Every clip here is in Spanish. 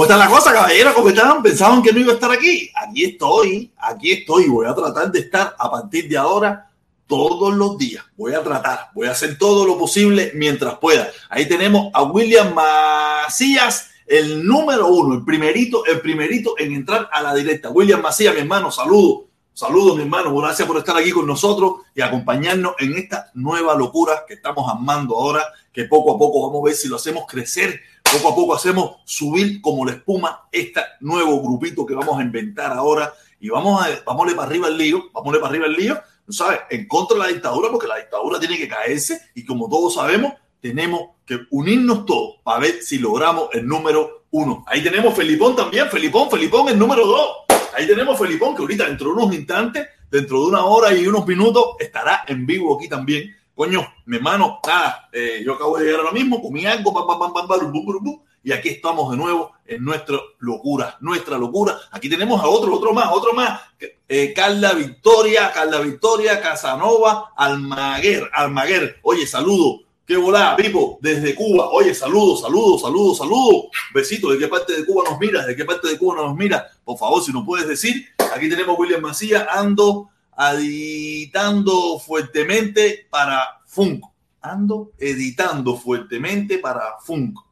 ¿Cómo está la cosa, caballero? ¿Cómo están? ¿Pensaban que no iba a estar aquí? Aquí estoy, aquí estoy. Voy a tratar de estar a partir de ahora todos los días. Voy a tratar, voy a hacer todo lo posible mientras pueda. Ahí tenemos a William Macías, el número uno, el primerito, el primerito en entrar a la directa. William Macías, mi hermano, saludo. Saludos, mi hermano. Gracias por estar aquí con nosotros y acompañarnos en esta nueva locura que estamos amando ahora, que poco a poco vamos a ver si lo hacemos crecer poco a poco hacemos subir como la espuma este nuevo grupito que vamos a inventar ahora y vamos a, vamos para arriba el lío, vamos para arriba el lío, ¿sabes? En contra de la dictadura, porque la dictadura tiene que caerse y como todos sabemos, tenemos que unirnos todos para ver si logramos el número uno. Ahí tenemos Felipón también, Felipón, Felipón el número dos. Ahí tenemos Felipón que ahorita dentro de unos instantes, dentro de una hora y unos minutos, estará en vivo aquí también Coño, mi hermano, nada, eh, yo acabo de llegar ahora mismo, comí algo, pam, pam, pam, pam, bum, y aquí estamos de nuevo en nuestra locura, nuestra locura. Aquí tenemos a otro, otro más, otro más. Eh, Carla Victoria, Carla Victoria, Casanova, Almaguer, Almaguer. Oye, saludo. Qué volá, Pipo, desde Cuba. Oye, saludo, saludo, saludo, saludo. Besito, ¿de qué parte de Cuba nos miras? ¿De qué parte de Cuba nos mira? Por favor, si nos puedes decir. Aquí tenemos William Macías, Ando editando fuertemente para Funko. Ando editando fuertemente para Funko.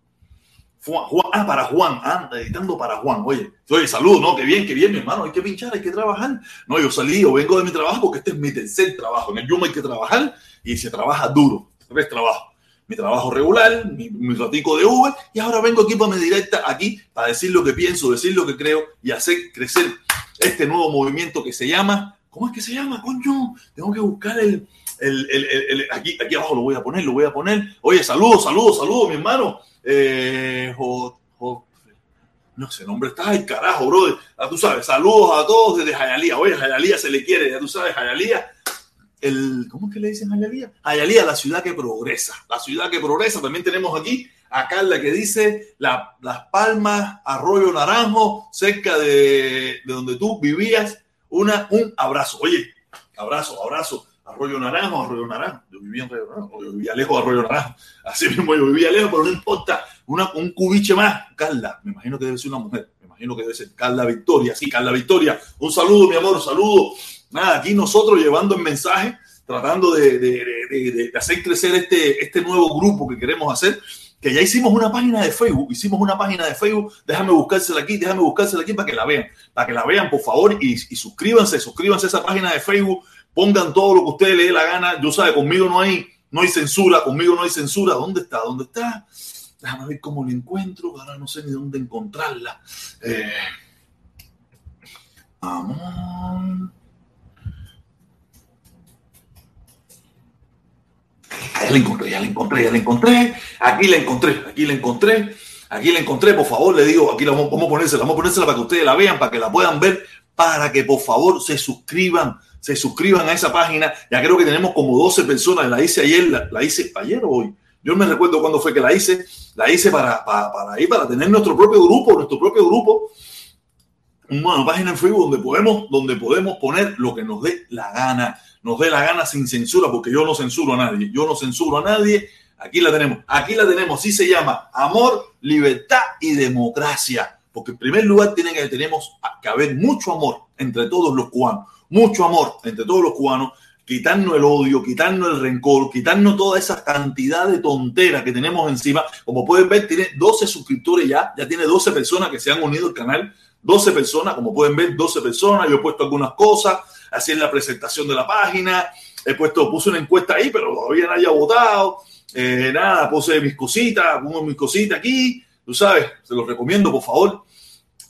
ah, para Juan, anda editando para Juan. Oye, oye, salud, ¿no? Qué bien, qué bien, mi hermano. Hay que pinchar, hay que trabajar. No, yo salí, yo vengo de mi trabajo porque este es mi tercer trabajo. En el Yuma hay que trabajar y se trabaja duro. Tres trabajos. Mi trabajo regular, mi, mi ratico de Uber y ahora vengo aquí para mi directa, aquí, para decir lo que pienso, decir lo que creo y hacer crecer este nuevo movimiento que se llama ¿Cómo es que se llama, coño? Tengo que buscar el, el, el, aquí, aquí abajo lo voy a poner, lo voy a poner. Oye, saludos, saludos, saludos, mi hermano. Eh, no sé, nombre está el carajo, brother. Ya tú sabes, saludos a todos desde Jayalía. Oye, Jayalía se le quiere, ya tú sabes, Jayalía. ¿Cómo es que le dicen Jayalía? Jayalía, la ciudad que progresa. La ciudad que progresa. También tenemos aquí a Carla que dice la, Las Palmas, Arroyo Naranjo, cerca de, de donde tú vivías una, un abrazo. Oye, abrazo, abrazo. Arroyo Naranjo, Arroyo Naranjo. Yo vivía en Arroyo Naranjo, yo vivía lejos de Arroyo Naranjo. Así mismo yo vivía lejos, pero no importa. Una, un cubiche más. Carla, me imagino que debe ser una mujer. Me imagino que debe ser Carla Victoria. Sí, Carla Victoria. Un saludo, mi amor, un saludo. Nada, aquí nosotros llevando el mensaje, tratando de, de, de, de hacer crecer este, este nuevo grupo que queremos hacer que ya hicimos una página de Facebook, hicimos una página de Facebook, déjame buscársela aquí, déjame buscársela aquí para que la vean, para que la vean, por favor, y, suscríbanse, suscríbanse a esa página de Facebook, pongan todo lo que ustedes les dé la gana, yo sabe, conmigo no hay, no hay censura, conmigo no hay censura, ¿dónde está? ¿Dónde está? Déjame ver cómo la encuentro, ahora no sé ni dónde encontrarla. Eh, amor. Ya la encontré, ya la encontré, ya la encontré. Aquí la encontré, aquí la encontré. Aquí la encontré, por favor, le digo, aquí la vamos, vamos a ponérsela, vamos a ponérsela para que ustedes la vean, para que la puedan ver, para que por favor se suscriban, se suscriban a esa página. Ya creo que tenemos como 12 personas, la hice ayer, la, la hice ayer o hoy. Yo me recuerdo cuándo fue que la hice, la hice para, para, para ir, para tener nuestro propio grupo, nuestro propio grupo, una página en Facebook donde podemos, donde podemos poner lo que nos dé la gana nos dé la gana sin censura, porque yo no censuro a nadie, yo no censuro a nadie. Aquí la tenemos, aquí la tenemos, sí se llama. Amor, libertad y democracia, porque en primer lugar tiene que tenemos que haber mucho amor entre todos los cubanos, mucho amor entre todos los cubanos, quitarnos el odio, quitarnos el rencor, quitarnos toda esa cantidad de tonteras que tenemos encima. Como pueden ver, tiene 12 suscriptores ya, ya tiene 12 personas que se han unido al canal, 12 personas, como pueden ver, 12 personas, yo he puesto algunas cosas, así en la presentación de la página. He puesto, puse una encuesta ahí, pero todavía nadie ha votado. Eh, nada, puse mis cositas, pongo mis cositas aquí. Tú sabes, se los recomiendo, por favor.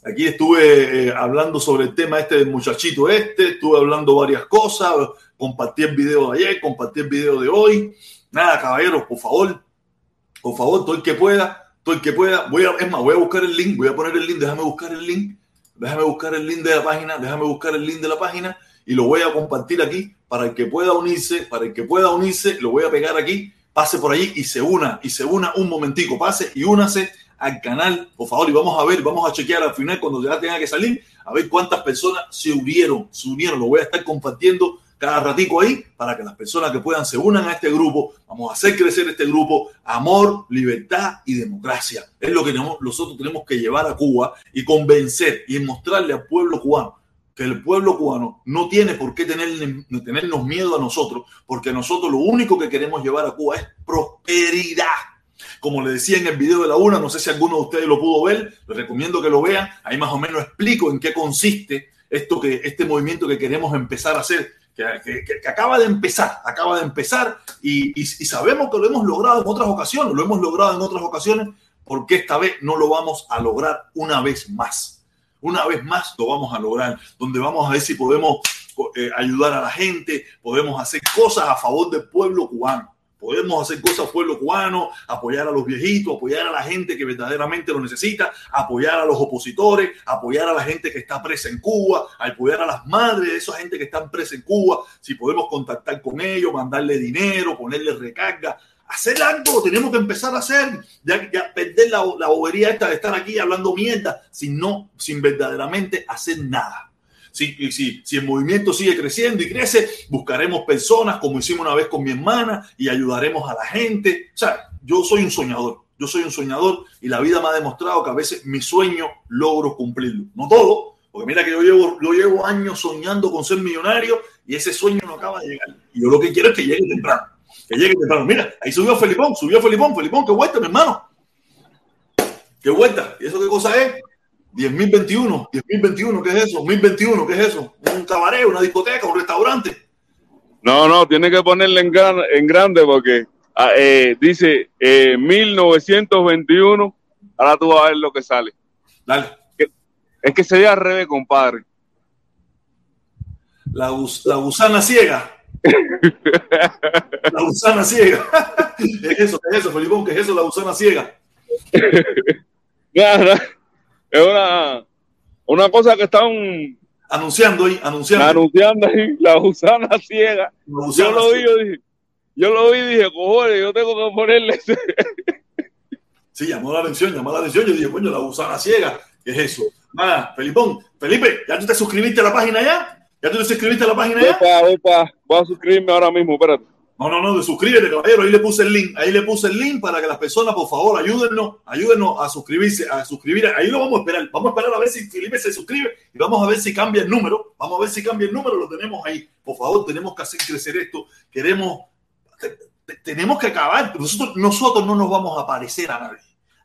Aquí estuve eh, hablando sobre el tema este del muchachito este, estuve hablando varias cosas, compartí el video de ayer, compartí el video de hoy. Nada, caballeros, por favor, por favor, todo el que pueda, todo el que pueda. Voy a, es más, voy a buscar el link, voy a poner el link, déjame buscar el link, déjame buscar el link de la página, déjame buscar el link de la página y lo voy a compartir aquí para el que pueda unirse, para el que pueda unirse, lo voy a pegar aquí, pase por allí y se una, y se una un momentico, pase y únase al canal, por favor, y vamos a ver, vamos a chequear al final cuando ya tenga que salir, a ver cuántas personas se unieron, se unieron, lo voy a estar compartiendo cada ratico ahí para que las personas que puedan se unan a este grupo. Vamos a hacer crecer este grupo. Amor, libertad y democracia. Es lo que nosotros tenemos que llevar a Cuba y convencer y mostrarle al pueblo cubano que el pueblo cubano no tiene por qué tener, tenernos miedo a nosotros, porque nosotros lo único que queremos llevar a Cuba es prosperidad. Como le decía en el video de la una, no sé si alguno de ustedes lo pudo ver, les recomiendo que lo vean. Ahí más o menos explico en qué consiste esto que, este movimiento que queremos empezar a hacer, que, que, acaba de empezar, acaba de empezar y, y, sabemos que lo hemos logrado en otras ocasiones, lo hemos logrado en otras ocasiones, porque esta vez no lo vamos a lograr una vez más. Una vez más lo vamos a lograr, donde vamos a ver si podemos eh, ayudar a la gente, podemos hacer cosas a favor del pueblo cubano. Podemos hacer cosas pueblo cubano, apoyar a los viejitos, apoyar a la gente que verdaderamente lo necesita, apoyar a los opositores, apoyar a la gente que está presa en Cuba, apoyar a las madres de esa gente que están presa en Cuba. Si podemos contactar con ellos, mandarle dinero, ponerle recarga, hacer algo, tenemos que empezar a hacer, ya, ya perder la, la bobería esta de estar aquí hablando mierda, sin no, sin verdaderamente hacer nada. Si, si, si el movimiento sigue creciendo y crece, buscaremos personas como hicimos una vez con mi hermana y ayudaremos a la gente. O sea, yo soy un soñador, yo soy un soñador y la vida me ha demostrado que a veces mi sueño logro cumplirlo. No todo, porque mira que yo llevo, yo llevo años soñando con ser millonario y ese sueño no acaba de llegar. Y yo lo que quiero es que llegue temprano. Que llegue temprano. Mira, ahí subió Felipón, subió Felipón, Felipón, qué vuelta, mi hermano. Qué vuelta. ¿Y eso qué cosa es? 10.021, 10.021, ¿qué es eso? 1021, ¿qué es eso? Un cabaret, una discoteca, un restaurante. No, no, tiene que ponerle en, gran, en grande porque ah, eh, dice 1921. Eh, Ahora tú vas a ver lo que sale. Dale. Es que sería al revés, compadre. La, la gusana ciega. la gusana ciega. ¿Qué es eso? ¿Qué es eso, Felipón? ¿Qué es eso, la gusana ciega? Es una, una cosa que están anunciando ahí, anunciando. Anunciando ahí, la gusana ciega. yo lo vi, yo dije, yo lo vi y dije, cojones, yo tengo que ponerle ese. Sí, llamó la atención, llamó la atención. Yo dije, coño, la gusana ciega, ¿qué es eso? Nada, Felipón, Felipe, ¿ya tú te suscribiste a la página ya? ¿Ya tú te suscribiste a la página ya? Opa, voy a suscribirme ahora mismo, espérate. No, no, no, suscríbete, caballero. Ahí le puse el link. Ahí le puse el link para que las personas, por favor, ayúdennos, ayúdennos a suscribirse, a suscribir. Ahí lo vamos a esperar. Vamos a esperar a ver si Felipe se suscribe y vamos a ver si cambia el número. Vamos a ver si cambia el número. Lo tenemos ahí. Por favor, tenemos que hacer crecer esto. Queremos, tenemos que acabar. Nosotros, nosotros no nos vamos a parecer a nadie.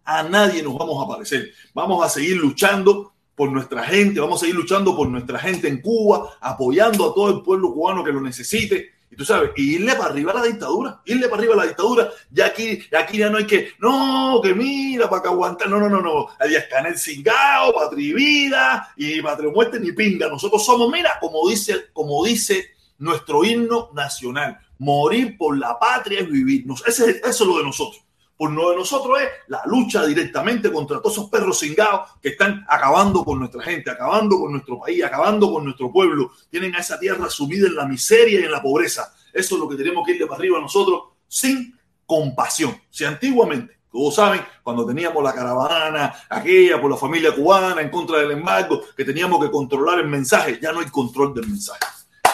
A nadie nos vamos a parecer. Vamos a seguir luchando por nuestra gente. Vamos a seguir luchando por nuestra gente en Cuba, apoyando a todo el pueblo cubano que lo necesite y tú sabes, irle para arriba a la dictadura, irle para arriba a la dictadura. Ya aquí, aquí ya no hay que, no, que mira, para que aguantar. No, no, no, no. Allá está en el cingao, patria vida y patria muerte ni pinga. Nosotros somos, mira, como dice, como dice nuestro himno nacional, morir por la patria es vivir. Ese, eso es lo de nosotros. Por de nosotros es la lucha directamente contra todos esos perros cingados que están acabando con nuestra gente, acabando con nuestro país, acabando con nuestro pueblo. Tienen a esa tierra sumida en la miseria y en la pobreza. Eso es lo que tenemos que irle para arriba nosotros sin compasión. Si antiguamente, todos saben, cuando teníamos la caravana, aquella por la familia cubana en contra del embargo, que teníamos que controlar el mensaje, ya no hay control del mensaje.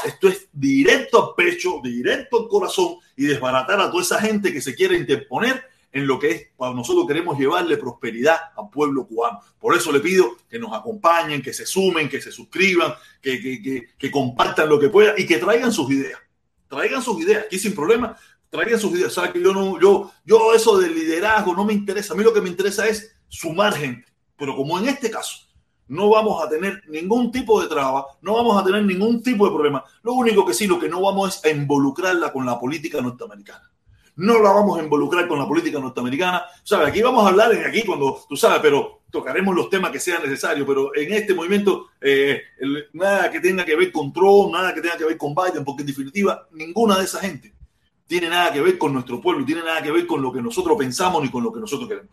Esto es directo al pecho, directo al corazón y desbaratar a toda esa gente que se quiere interponer en lo que es, cuando nosotros queremos llevarle prosperidad al pueblo cubano. Por eso le pido que nos acompañen, que se sumen, que se suscriban, que, que, que, compartan lo que puedan y que traigan sus ideas. Traigan sus ideas, aquí sin problema, traigan sus ideas. O que yo no, yo, yo eso del liderazgo no me interesa. A mí lo que me interesa es sumar gente. Pero como en este caso, no vamos a tener ningún tipo de traba, no vamos a tener ningún tipo de problema. Lo único que sí, lo que no vamos es a involucrarla con la política norteamericana no la vamos a involucrar con la política norteamericana. ¿Sabes? Aquí vamos a hablar, en aquí cuando tú sabes, pero tocaremos los temas que sean necesarios, pero en este movimiento eh, nada que tenga que ver con Trump, nada que tenga que ver con Biden, porque en definitiva ninguna de esa gente tiene nada que ver con nuestro pueblo, tiene nada que ver con lo que nosotros pensamos ni con lo que nosotros queremos.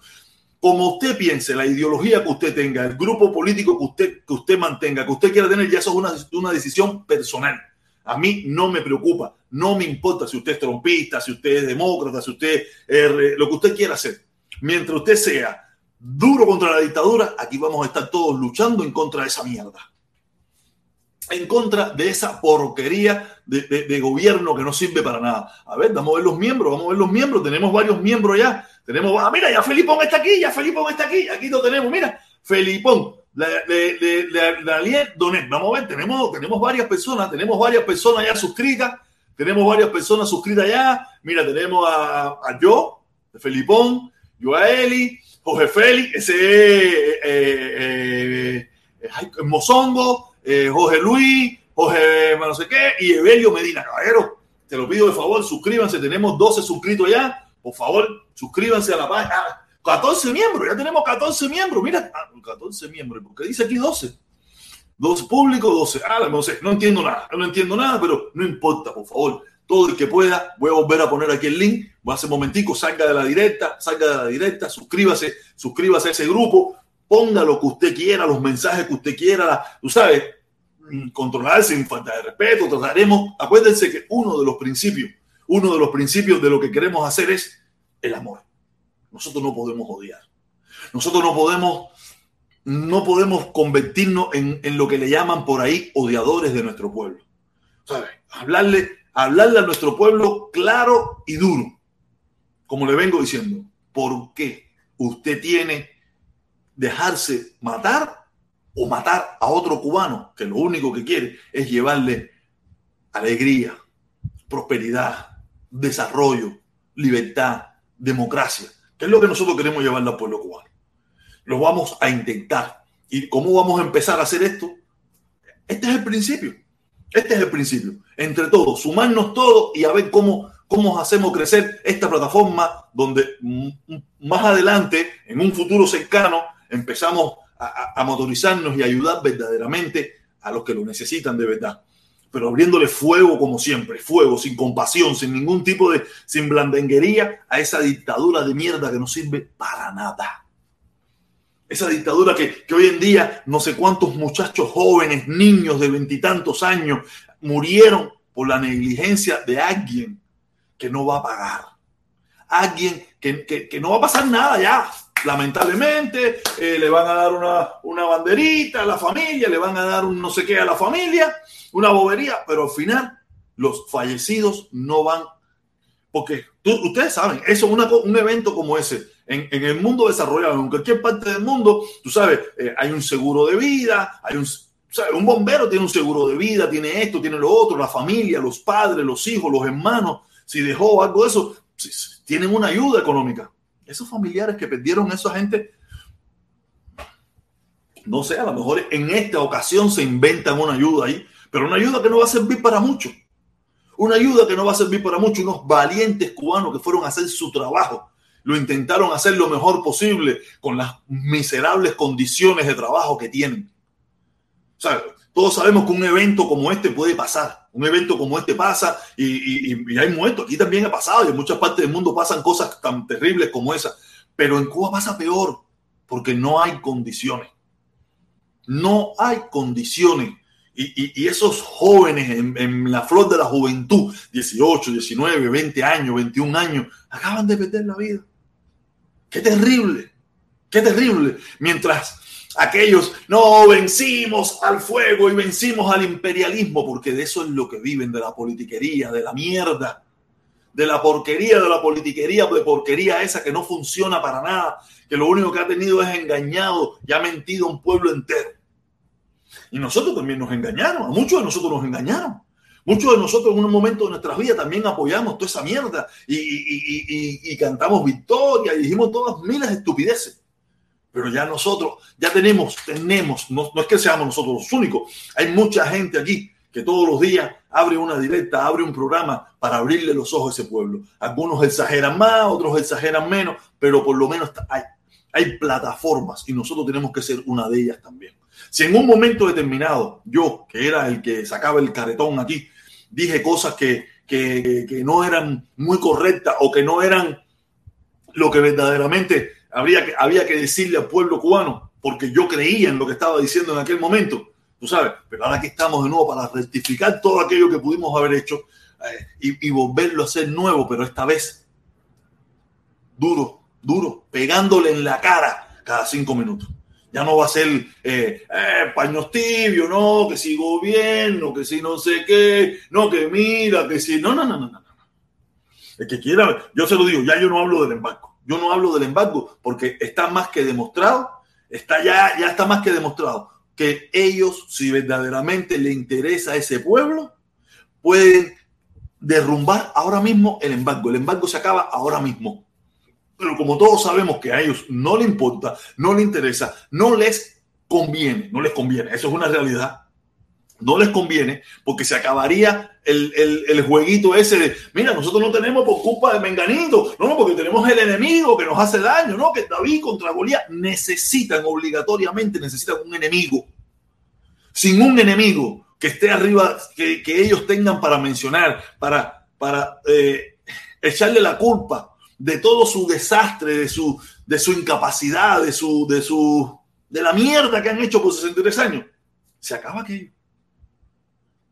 Como usted piense, la ideología que usted tenga, el grupo político que usted, que usted mantenga, que usted quiera tener, ya eso es una, una decisión personal. A mí no me preocupa, no me importa si usted es trompista, si usted es demócrata, si usted es lo que usted quiera hacer. Mientras usted sea duro contra la dictadura, aquí vamos a estar todos luchando en contra de esa mierda. en contra de esa porquería de, gobierno que no sirve para nada. A ver, vamos a ver los miembros, vamos a ver los miembros. Tenemos varios miembros ya. Tenemos, ah, mira, ya Felipón está aquí, ya Felipón está aquí. Aquí lo tenemos, mira, Felipón. La, la, Donet. Vamos a ver, tenemos, tenemos varias personas, tenemos varias personas ya suscritas. Tenemos varias personas suscritas ya. Mira, tenemos a, a yo, Felipón, yo a Eli, Jorge Félix, ese es eh, eh, Mozongo, eh, Jorge Luis, Jorge no sé qué, y Evelio Medina. Caballero, te lo pido de favor, suscríbanse. Tenemos 12 suscritos ya. Por favor, suscríbanse a la página. 14 miembros, ya tenemos 14 miembros. Mira, 14 ah, miembros, porque dice aquí 12. Dos públicos, 12. Ah, no no entiendo nada, no entiendo nada, pero no importa, por favor. Todo el que pueda, voy a volver a poner aquí el link. Voy a hacer un momentico, salga de la directa, salga de la directa, suscríbase, suscríbase a ese grupo, ponga lo que usted quiera, los mensajes que usted quiera, tú sabes, mm, controlar sin falta de respeto, trataremos, acuérdense que uno de los principios, uno de los principios de lo que queremos hacer es el amor. Nosotros no podemos odiar. Nosotros no podemos, no podemos convertirnos en, en lo que le llaman por ahí odiadores de nuestro pueblo. Hablarle, hablarle a nuestro pueblo claro y duro. Como le vengo diciendo, ¿por qué usted tiene dejarse matar o matar a otro cubano que lo único que quiere es llevarle alegría, prosperidad, desarrollo, libertad, democracia, que es lo que nosotros queremos llevarle al pueblo cubano. Lo vamos a intentar. ¿Y cómo vamos a empezar a hacer esto? Este es el principio. Este es el principio. Entre todos, sumarnos todos y a ver cómo, cómo hacemos crecer esta plataforma donde más adelante, en un futuro cercano, empezamos a, motorizarnos y ayudar verdaderamente a los que lo necesitan de verdad. Pero abriéndole fuego como siempre, fuego, sin compasión, sin ningún tipo de, sin blandenguería a esa dictadura de mierda que no sirve para nada. Esa dictadura que, que hoy en día no sé cuántos muchachos jóvenes, niños de veintitantos años, murieron por la negligencia de alguien que no va a pagar. Alguien que, que, que no va a pasar nada ya lamentablemente, eh, le van a dar una, una, banderita a la familia, le van a dar un no sé qué a la familia, una bobería, pero al final los fallecidos no van, porque ustedes saben, eso es un evento como ese, en, en, el mundo desarrollado, en cualquier parte del mundo, tú sabes, eh, hay un seguro de vida, hay un, un bombero tiene un seguro de vida, tiene esto, tiene lo otro, la familia, los padres, los hijos, los hermanos, si dejó algo de eso, tienen una ayuda económica esos familiares que perdieron a esa gente, no sé, a lo mejor en esta ocasión se inventan una ayuda ahí, pero una ayuda que no va a servir para mucho. Una ayuda que no va a servir para mucho. Unos valientes cubanos que fueron a hacer su trabajo. Lo intentaron hacer lo mejor posible con las miserables condiciones de trabajo que tienen. Todos sabemos que un evento como este puede pasar. Un evento como este pasa y, hay muertos. Aquí también ha pasado y en muchas partes del mundo pasan cosas tan terribles como esa. Pero en Cuba pasa peor porque no hay condiciones. No hay condiciones. Y, esos jóvenes en, en, la flor de la juventud, 18, 19, 20 años, 21 años, acaban de perder la vida. Qué terrible, qué terrible. Mientras aquellos, no, vencimos al fuego y vencimos al imperialismo, porque de eso es lo que viven, de la politiquería, de la mierda, de la porquería, de la politiquería, de porquería esa que no funciona para nada, que lo único que ha tenido es engañado y ha mentido a un pueblo entero. Y nosotros también nos engañaron, a muchos de nosotros nos engañaron. Muchos de nosotros en un momento de nuestras vidas también apoyamos toda esa mierda y, cantamos victoria y dijimos todas miles de estupideces pero ya nosotros, ya tenemos, tenemos, no, es que seamos nosotros los únicos, hay mucha gente aquí que todos los días abre una directa, abre un programa para abrirle los ojos a ese pueblo. Algunos exageran más, otros exageran menos, pero por lo menos hay, hay plataformas y nosotros tenemos que ser una de ellas también. Si en un momento determinado yo, que era el que sacaba el caretón aquí, dije cosas que, que, que no eran muy correctas o que no eran lo que verdaderamente habría que, había que decirle al pueblo cubano, porque yo creía en lo que estaba diciendo en aquel momento, tú sabes, pero ahora que estamos de nuevo para rectificar todo aquello que pudimos haber hecho eh, y, volverlo a hacer nuevo, pero esta vez duro, duro, pegándole en la cara cada cinco minutos. Ya no va a ser eh, eh, paños tibios, no, que si gobierno, que si no sé qué, no, que mira, que si. No, no, no, no, no. El que quiera, yo se lo digo, ya yo no hablo del embargo. Yo no hablo del embargo porque está más que demostrado, está ya, ya está más que demostrado que ellos, si verdaderamente le interesa a ese pueblo, pueden derrumbar ahora mismo el embargo. El embargo se acaba ahora mismo. Pero como todos sabemos que a ellos no les importa, no les interesa, no les conviene, no les conviene, eso es una realidad. No les conviene porque se acabaría el, el, jueguito ese de, mira, nosotros no tenemos por culpa de Menganito, no, no, porque tenemos el enemigo que nos hace daño, no, que David contra Goliat necesitan obligatoriamente, necesitan un enemigo. Sin un enemigo que esté arriba, que, que ellos tengan para mencionar, para, para eh, echarle la culpa de todo su desastre, de su, de su incapacidad, de su, de su, de la mierda que han hecho por 63 años, se acaba aquello.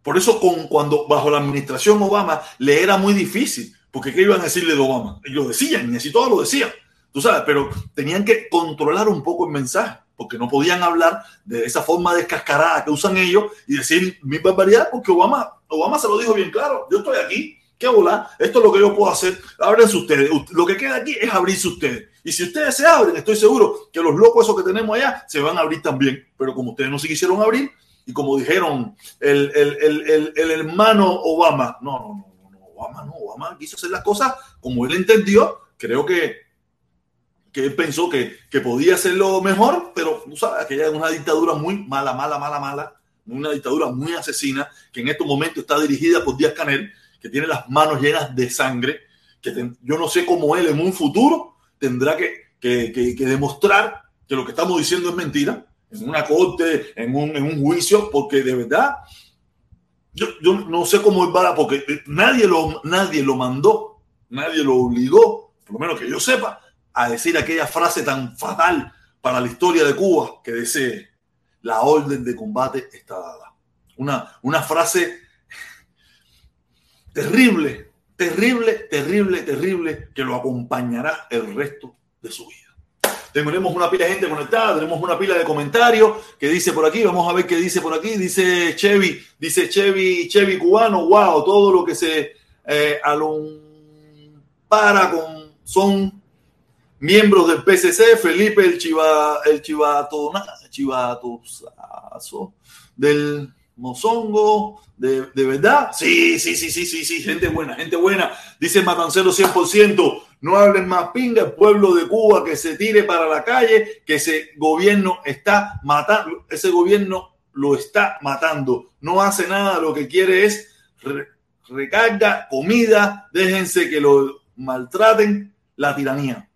Por eso con, cuando bajo la administración Obama le era muy difícil, porque ¿qué iban a decirle de Obama? Y lo decían, y así todos lo decían, tú sabes, pero tenían que controlar un poco el mensaje, porque no podían hablar de esa forma descascarada que usan ellos y decir mi barbaridad, porque Obama, Obama se lo dijo bien claro, yo estoy aquí, ¿Qué volar? Esto es lo que yo puedo hacer. Ábrense ustedes. Lo que queda aquí es abrirse ustedes. Y si ustedes se abren, estoy seguro que los locos esos que tenemos allá se van a abrir también. Pero como ustedes no se quisieron abrir, y como dijeron el, el, hermano Obama, no, no, no, no, Obama no, Obama quiso hacer las cosas como él entendió. Creo que, que él pensó que, que podía hacerlo mejor, pero tú sabes, aquella es una dictadura muy mala, mala, mala, mala, una dictadura muy asesina que en estos momentos está dirigida por Díaz Canel que tiene las manos llenas de sangre, que yo no sé cómo él en un futuro tendrá que, demostrar que lo que estamos diciendo es mentira, en una corte, en un, en un juicio, porque de verdad, yo, no sé cómo él va, porque nadie lo, nadie lo mandó, nadie lo obligó, por lo menos que yo sepa, a decir aquella frase tan fatal para la historia de Cuba que dice, la orden de combate está dada. Una, una frase terrible, terrible, terrible, terrible, que lo acompañará el resto de su vida. Tenemos una pila de gente conectada, tenemos una pila de comentarios que dice por aquí, vamos a ver qué dice por aquí, dice Chevy, dice Chevy, Chevy cubano, wow, todo lo que se eh, para con son miembros del PCC, Felipe el Chiva, el Chivato, Chivatosazo, del Mozongo, ¿De, verdad? Sí, sí, sí, sí, sí, sí, gente buena, gente buena. Dice Matancero 100%, no hablen más pinga, el pueblo de Cuba que se tire para la calle, que ese gobierno está matando, ese gobierno lo está matando. No hace nada, lo que quiere es recarga, comida, déjense que lo maltraten, la tiranía.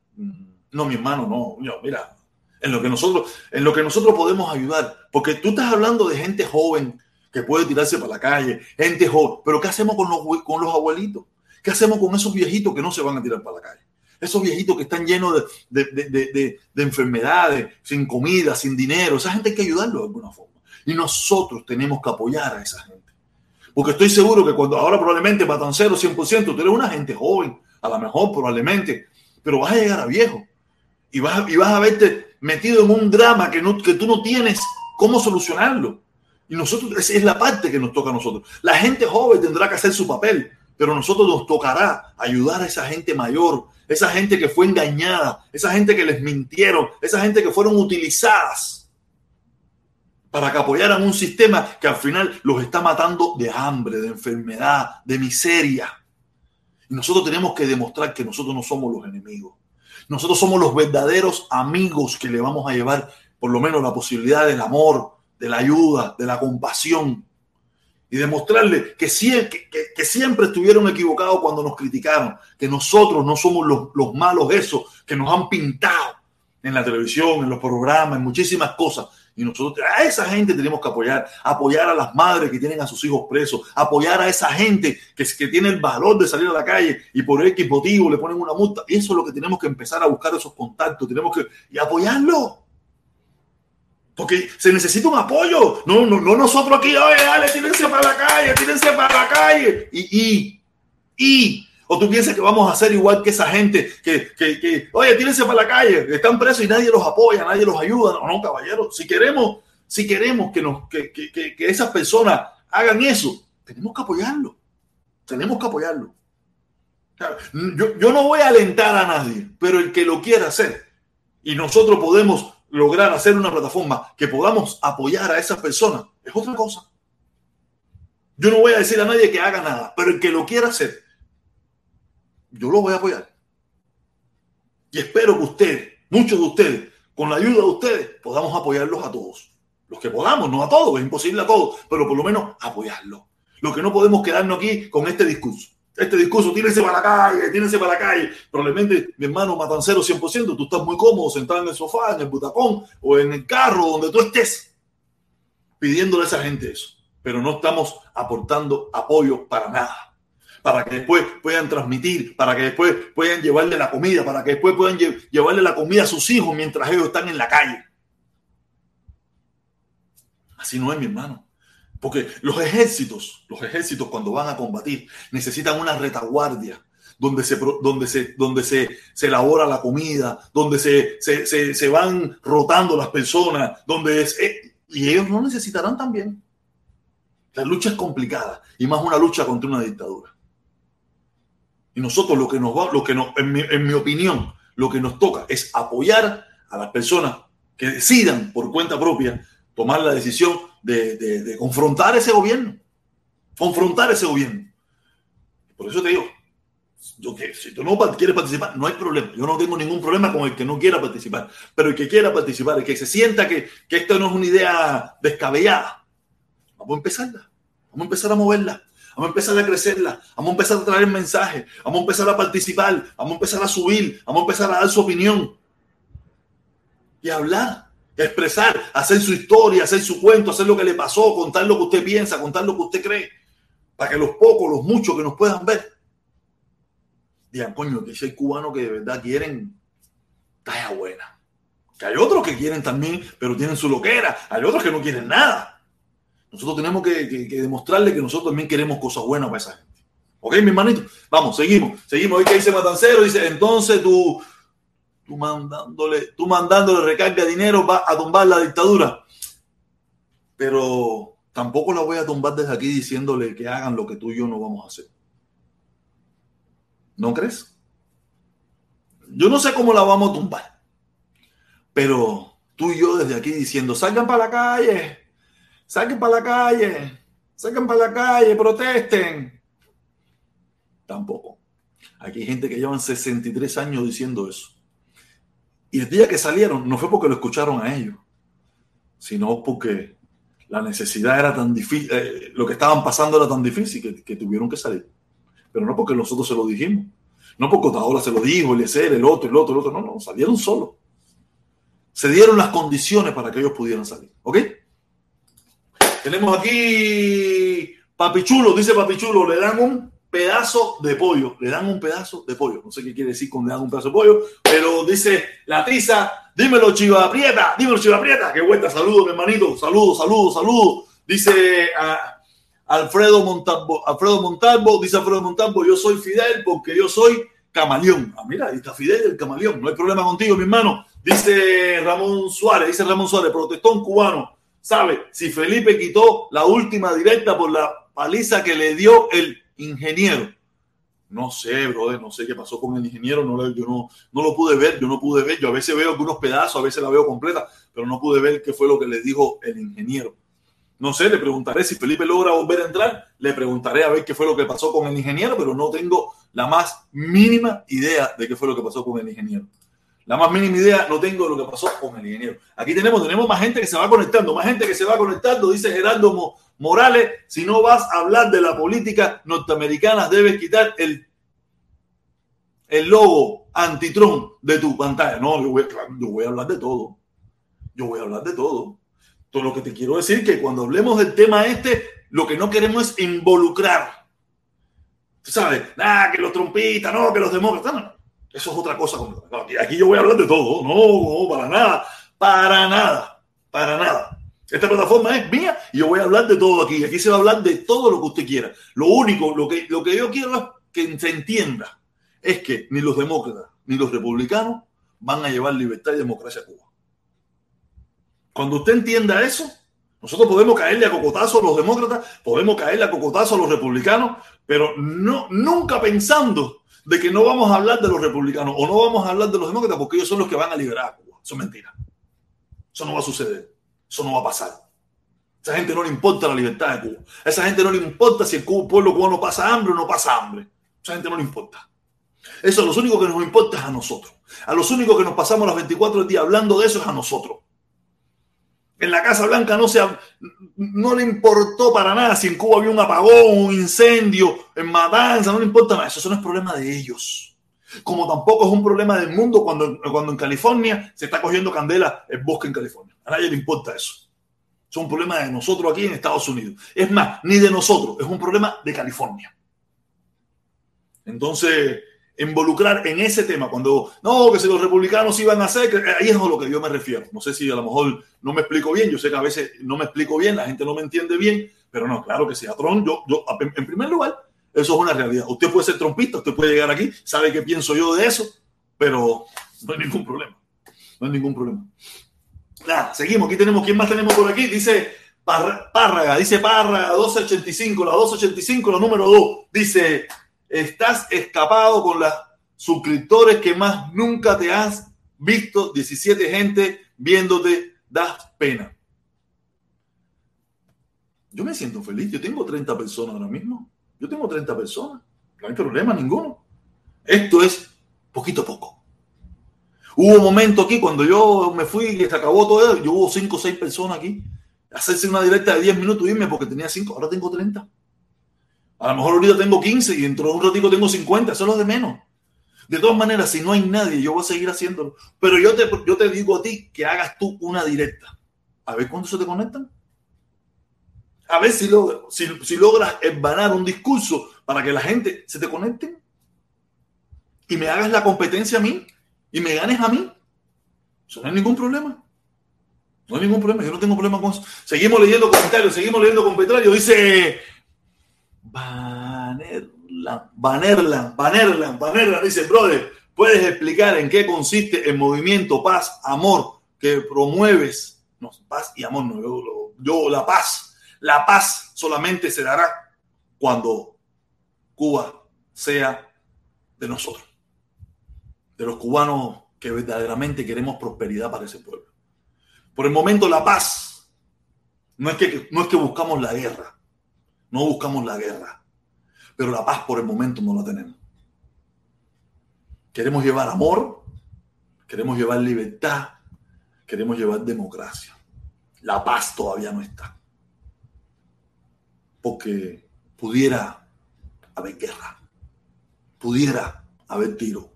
No, mi hermano, no, no, mira, en lo que nosotros, en lo que nosotros podemos ayudar, porque tú estás hablando de gente joven, que puede tirarse para la calle, gente joven. Pero ¿qué hacemos con los, con los abuelitos? ¿Qué hacemos con esos viejitos que no se van a tirar para la calle? Esos viejitos que están llenos de, de, de, de enfermedades, sin comida, sin dinero. Esa gente hay que ayudarlo de alguna forma. Y nosotros tenemos que apoyar a esa gente. Porque estoy seguro que cuando ahora probablemente cero 100%, tú eres una gente joven, a lo mejor probablemente, pero vas a llegar a viejo. Y vas, y vas a verte metido en un drama que, no, que tú no tienes cómo solucionarlo. Y nosotros, esa es la parte que nos toca a nosotros. La gente joven tendrá que hacer su papel, pero nosotros nos tocará ayudar a esa gente mayor, esa gente que fue engañada, esa gente que les mintieron, esa gente que fueron utilizadas para que apoyaran un sistema que al final los está matando de hambre, de enfermedad, de miseria. Y nosotros tenemos que demostrar que nosotros no somos los enemigos. Nosotros somos los verdaderos amigos que le vamos a llevar por lo menos la posibilidad del amor, de la ayuda, de la compasión y demostrarle que, que, que, siempre estuvieron equivocados cuando nos criticaron, que nosotros no somos los, los malos esos que nos han pintado en la televisión, en los programas, en muchísimas cosas. Y nosotros a esa gente tenemos que apoyar, apoyar a las madres que tienen a sus hijos presos, apoyar a esa gente que, que tiene el valor de salir a la calle y por X motivo le ponen una multa. Eso es lo que tenemos que empezar a buscar esos contactos, tenemos que y apoyarlo. Porque se necesita un apoyo. No, no, no nosotros aquí, oye, dale, tírense para la calle, tírense para la calle. Y, y, y ¿O tú piensas que vamos a hacer igual que esa gente que, que, que oye, tírense para la calle, están presos y nadie los apoya, nadie los ayuda? No, no, caballero, si queremos, si queremos que, nos, que, que, que esas personas hagan eso, tenemos que apoyarlo. Tenemos que apoyarlo. Yo, yo no voy a alentar a nadie, pero el que lo quiera hacer y nosotros podemos lograr hacer una plataforma que podamos apoyar a esas personas, es otra cosa. Yo no voy a decir a nadie que haga nada, pero el que lo quiera hacer, yo lo voy a apoyar. Y espero que ustedes, muchos de ustedes, con la ayuda de ustedes, podamos apoyarlos a todos. Los que podamos, no a todos, es imposible a todos, pero por lo menos apoyarlos. Lo que no podemos quedarnos aquí con este discurso. Este discurso, tírense para la calle, tírense para la calle. Probablemente, mi hermano matancero 100%, tú estás muy cómodo sentado en el sofá, en el butacón o en el carro, donde tú estés, pidiéndole a esa gente eso. Pero no estamos aportando apoyo para nada. Para que después puedan transmitir, para que después puedan llevarle la comida, para que después puedan llevarle la comida a sus hijos mientras ellos están en la calle. Así no es, mi hermano. Porque los ejércitos, los ejércitos cuando van a combatir, necesitan una retaguardia donde se, donde se, donde se, se elabora la comida, donde se, se, se, van rotando las personas, donde es, eh, y ellos no necesitarán también. La lucha es complicada y más una lucha contra una dictadura. Y nosotros lo que nos va, lo que nos, en mi, en mi opinión, lo que nos toca es apoyar a las personas que decidan por cuenta propia tomar la decisión de, confrontar ese gobierno. Confrontar ese gobierno. Por eso te digo, yo que si tú no quieres participar, no hay problema. Yo no tengo ningún problema con el que no quiera participar. Pero el que quiera participar, el que se sienta que, que esto no es una idea descabellada, vamos a empezarla. Vamos a empezar a moverla. Vamos a empezar a crecerla. Vamos a empezar a traer mensajes. Vamos a empezar a participar. Vamos a empezar a subir. Vamos a empezar a dar su opinión. Y hablar expresar, hacer su historia, hacer su cuento, hacer lo que le pasó, contar lo que usted piensa, contar lo que usted cree, para que los pocos, los muchos que nos puedan ver, digan, coño, que si hay cubanos que de verdad quieren talla buena. Que hay otros que quieren también, pero tienen su loquera. Hay otros que no quieren nada. Nosotros tenemos que, demostrarle que nosotros también queremos cosas buenas para esa gente. ¿Ok, mi hermanito? Vamos, seguimos. Seguimos. Hoy que dice Matancero, dice, entonces tú tú mandándole, tú mandándole recarga dinero va a tumbar la dictadura. Pero tampoco la voy a tumbar desde aquí diciéndole que hagan lo que tú y yo no vamos a hacer. ¿No crees? Yo no sé cómo la vamos a tumbar. Pero tú y yo desde aquí diciendo, salgan para la calle, salgan para la calle, salgan para la calle, protesten. Tampoco. Aquí hay gente que llevan 63 años diciendo eso. Y el día que salieron no fue porque lo escucharon a ellos, sino porque la necesidad era tan difícil, eh, lo que estaban pasando era tan difícil que, tuvieron que salir. Pero no porque nosotros se lo dijimos, no porque ahora se lo dijo, el ser, el otro, el otro, el otro, no, no, salieron solos. Se dieron las condiciones para que ellos pudieran salir. ¿Ok? Tenemos aquí Papichulo, dice Papichulo, le dan un pedazo de pollo, le dan un pedazo de pollo. No sé qué quiere decir con le dan un pedazo de pollo, pero dice la tiza, dímelo Chiva Aprieta, dímelo Chiva Aprieta, qué vuelta, saludos mi hermanito, saludos, saludos, saludos. Dice Alfredo Montalvo, Alfredo Montalvo, dice Alfredo Montalvo, yo soy Fidel porque yo soy camaleón. Ah, mira, ahí está Fidel el camaleón, no hay problema contigo, mi hermano. Dice Ramón Suárez, dice Ramón Suárez, protestón cubano. ¿Sabe? Si Felipe quitó la última directa por la paliza que le dio el ingeniero. No sé, brother, no sé qué pasó con el ingeniero, no, yo no, no lo pude ver, yo no pude ver, yo a veces veo algunos pedazos, a veces la veo completa, pero no pude ver qué fue lo que le dijo el ingeniero. No sé, le preguntaré si Felipe logra volver a entrar, le preguntaré a ver qué fue lo que pasó con el ingeniero, pero no tengo la más mínima idea de qué fue lo que pasó con el ingeniero. La más mínima idea no tengo de lo que pasó con el ingeniero. Aquí tenemos, tenemos más gente que se va conectando, más gente que se va conectando, dice Gerardo Morales, si no vas a hablar de la política norteamericana, debes quitar el, el logo antitrón de tu pantalla. No, yo voy, a hablar de todo. Yo voy a hablar de todo. Todo lo que te quiero decir que cuando hablemos del tema este, lo que no queremos es involucrar. Tú sabes, nada, que los trompistas, no, que los demócratas. No, eso es otra cosa. Aquí yo voy a hablar de todo. No, no, para nada. Para nada. Para nada. Esta plataforma es mía y yo voy a hablar de todo aquí. Aquí se va a hablar de todo lo que usted quiera. Lo único, lo que, lo que yo quiero es que se entienda es que ni los demócratas ni los republicanos van a llevar libertad y democracia a Cuba. Cuando usted entienda eso, nosotros podemos caerle a cocotazo a los demócratas, podemos caerle a cocotazo a los republicanos, pero no, nunca pensando de que no vamos a hablar de los republicanos o no vamos a hablar de los demócratas porque ellos son los que van a liberar a Cuba. Eso es mentira. Eso no va a suceder. Eso no va a pasar. Esa gente no le importa la libertad de Cuba. Esa gente no le importa si el pueblo cubano pasa hambre o no pasa hambre. Esa gente no le importa. Eso a los únicos que nos importa es a nosotros. A los únicos que nos pasamos las 24 días hablando de eso es a nosotros. En la Casa Blanca no, se, no le importó para nada si en Cuba había un apagón, un incendio, en Matanza, no le importa nada. Eso, no es problema de ellos. Como tampoco es un problema del mundo cuando, cuando en California se está cogiendo candela el bosque en California. A nadie le importa eso. Es un problema de nosotros aquí en Estados Unidos. Es más, ni de nosotros, es un problema de California. Entonces, involucrar en ese tema, cuando no, que si los republicanos iban a hacer, ahí es a lo que yo me refiero. No sé si a lo mejor no me explico bien, yo sé que a veces no me explico bien, la gente no me entiende bien, pero no, claro que si a Trump, yo, yo en primer lugar, eso es una realidad. Usted puede ser trompista, usted puede llegar aquí, sabe qué pienso yo de eso, pero no hay ningún problema. No hay ningún problema. Seguimos. Aquí tenemos, ¿quién más tenemos por aquí? Dice Párraga, dice Párraga 1285, la 285, la número 2. Dice estás escapado con los suscriptores que más nunca te has visto, 17 gente viéndote, das pena. Yo me siento feliz, yo tengo 30 personas ahora mismo, yo tengo 30 personas, no hay problema ninguno. Esto es poquito a poco. Hubo un momento aquí cuando yo me fui y se acabó todo, yo hubo 5 o 6 personas aquí, hacerse una directa de 10 minutos y irme porque tenía 5, ahora tengo 30. A lo mejor ahorita tengo 15 y dentro de un ratito tengo 50, eso es lo de menos. De todas maneras, si no hay nadie, yo voy a seguir haciéndolo. Pero yo te, yo te digo a ti que hagas tú una directa. A ver cuándo se te conectan. A ver si, si, logras embanar un discurso para que la gente se te conecte y me hagas la competencia a mí y me ganes a mí. Eso no hay ningún problema. No hay ningún problema. Yo no tengo problema con eso. Seguimos leyendo comentarios, seguimos leyendo comentarios. Dice Banerland, Banerland, Banerland, Banerland, dice, brother, ¿puedes explicar en qué consiste el movimiento Paz, Amor que promueves? No, paz y amor, no, yo, yo la paz. La paz solamente se dará cuando Cuba sea de nosotros, de los cubanos que verdaderamente queremos prosperidad para ese pueblo. Por el momento la paz no es que, no es que buscamos la guerra, no buscamos la guerra, pero la paz por el momento no la tenemos. Queremos llevar amor, queremos llevar libertad, queremos llevar democracia. La paz todavía no está. Porque pudiera haber guerra, pudiera haber tiro,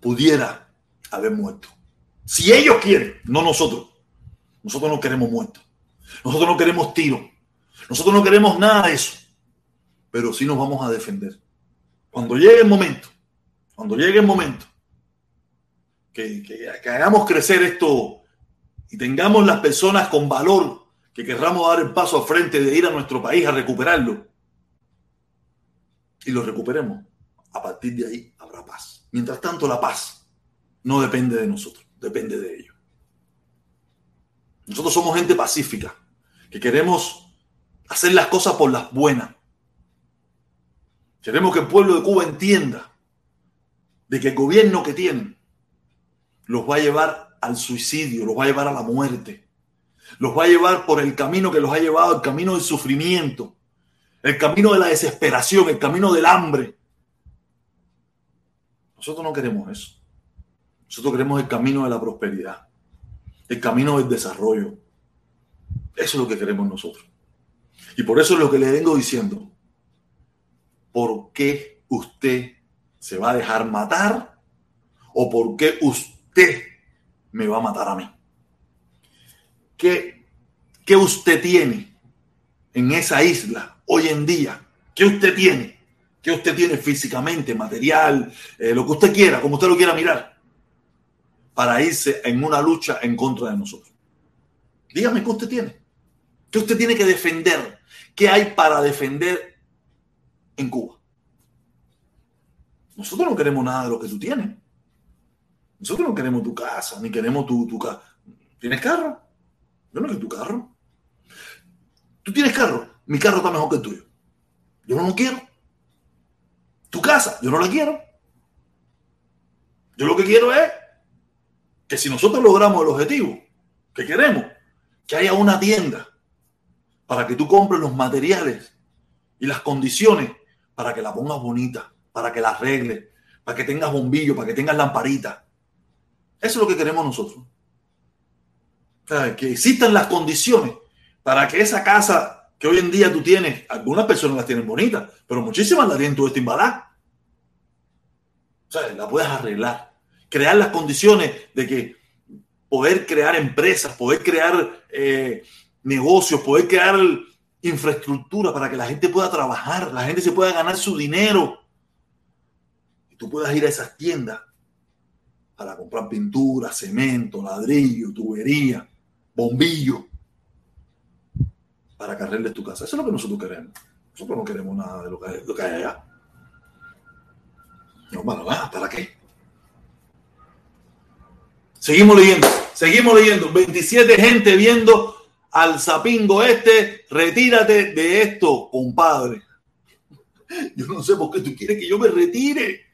pudiera haber muerto. Si ellos quieren, no nosotros. Nosotros no queremos muertos. Nosotros no queremos tiro. Nosotros no queremos nada de eso, pero sí nos vamos a defender. Cuando llegue el momento, cuando llegue el momento, que, hagamos crecer esto y tengamos las personas con valor que querramos dar el paso al frente de ir a nuestro país a recuperarlo y lo recuperemos, a partir de ahí habrá paz. Mientras tanto, la paz no depende de nosotros, depende de ellos. Nosotros somos gente pacífica, que queremos hacer las cosas por las buenas. Queremos que el pueblo de Cuba entienda de que el gobierno que tienen los va a llevar al suicidio, los va a llevar a la muerte, los va a llevar por el camino que los ha llevado, el camino del sufrimiento, el camino de la desesperación, el camino del hambre. Nosotros no queremos eso. Nosotros queremos el camino de la prosperidad, el camino del desarrollo. Eso es lo que queremos nosotros. Y por eso es lo que le vengo diciendo. ¿Por qué usted se va a dejar matar? ¿O por qué usted me va a matar a mí? ¿Qué, qué usted tiene en esa isla hoy en día? ¿Qué usted tiene? ¿Qué usted tiene físicamente, material, eh, lo que usted quiera, como usted lo quiera mirar, para irse en una lucha en contra de nosotros? Dígame qué usted tiene. ¿Qué usted tiene que defender ¿Qué hay para defender en Cuba? Nosotros no queremos nada de lo que tú tienes. Nosotros no queremos tu casa, ni queremos tu, tu casa. ¿Tienes carro? Yo no quiero tu carro. ¿Tú tienes carro? Mi carro está mejor que el tuyo. Yo no lo quiero. Tu casa, yo no la quiero. Yo lo que quiero es que si nosotros logramos el objetivo que queremos, que haya una tienda para que tú compres los materiales y las condiciones para que la pongas bonita, para que la arregles, para que tengas bombillo, para que tengas lamparita. Eso es lo que queremos nosotros. que existan las condiciones para que esa casa que hoy en día tú tienes, algunas personas las tienen bonitas, pero muchísimas las tienen todo este embalá. O sea, la puedes arreglar. Crear las condiciones de que poder crear empresas, poder crear eh, negocios, poder crear infraestructura para que la gente pueda trabajar, la gente se pueda ganar su dinero. Y tú puedas ir a esas tiendas para comprar pintura, cemento, ladrillo, tubería, bombillo, para que tu casa. Eso es lo que nosotros queremos. Nosotros no queremos nada de lo que, lo que hay allá. No, bueno, ¿para qué? Seguimos leyendo, seguimos leyendo. 27 gente viendo al Zapingo este. Retírate de esto, compadre. Yo no sé por qué tú quieres que yo me retire.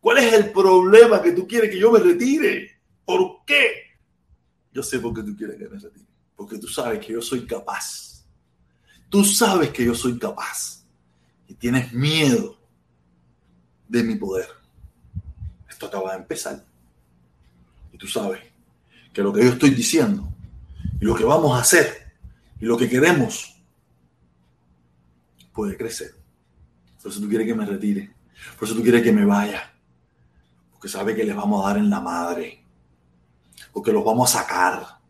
¿Cuál es el problema que tú quieres que yo me retire? ¿Por qué? Yo sé por qué tú quieres que me retire. Porque tú sabes que yo soy capaz. Tú sabes que yo soy capaz. Y tienes miedo de mi poder. Esto acaba de empezar. Y tú sabes que lo que yo estoy diciendo y lo que vamos a hacer y lo que queremos puede crecer. Por eso tú quieres que me retire. Por eso tú quieres que me vaya porque sabe que les vamos a dar en la madre, porque los vamos a sacar,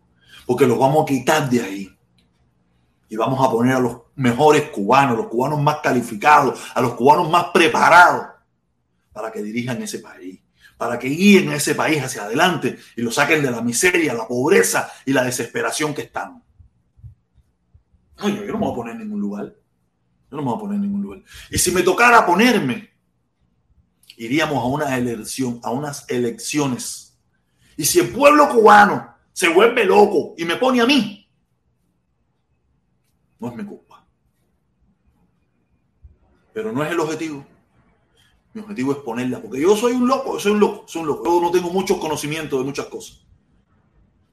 porque los vamos a quitar de ahí. Y vamos a poner a los mejores cubanos, los cubanos más calificados, a los cubanos más preparados para que dirijan ese país, para que guíen ese país hacia adelante y lo saquen de la miseria, la pobreza y la desesperación que están. Yo, yo no me voy a poner en ningún lugar. Yo no me voy a poner en ningún lugar. Y si me tocara ponerme iríamos a una elección, a unas elecciones. Y si el pueblo cubano se vuelve loco y me pone a mí, no es mi culpa. Pero no es el objetivo. Mi objetivo es ponerla, porque yo soy un loco, soy un loco, soy un loco. Yo no tengo mucho conocimiento de muchas cosas.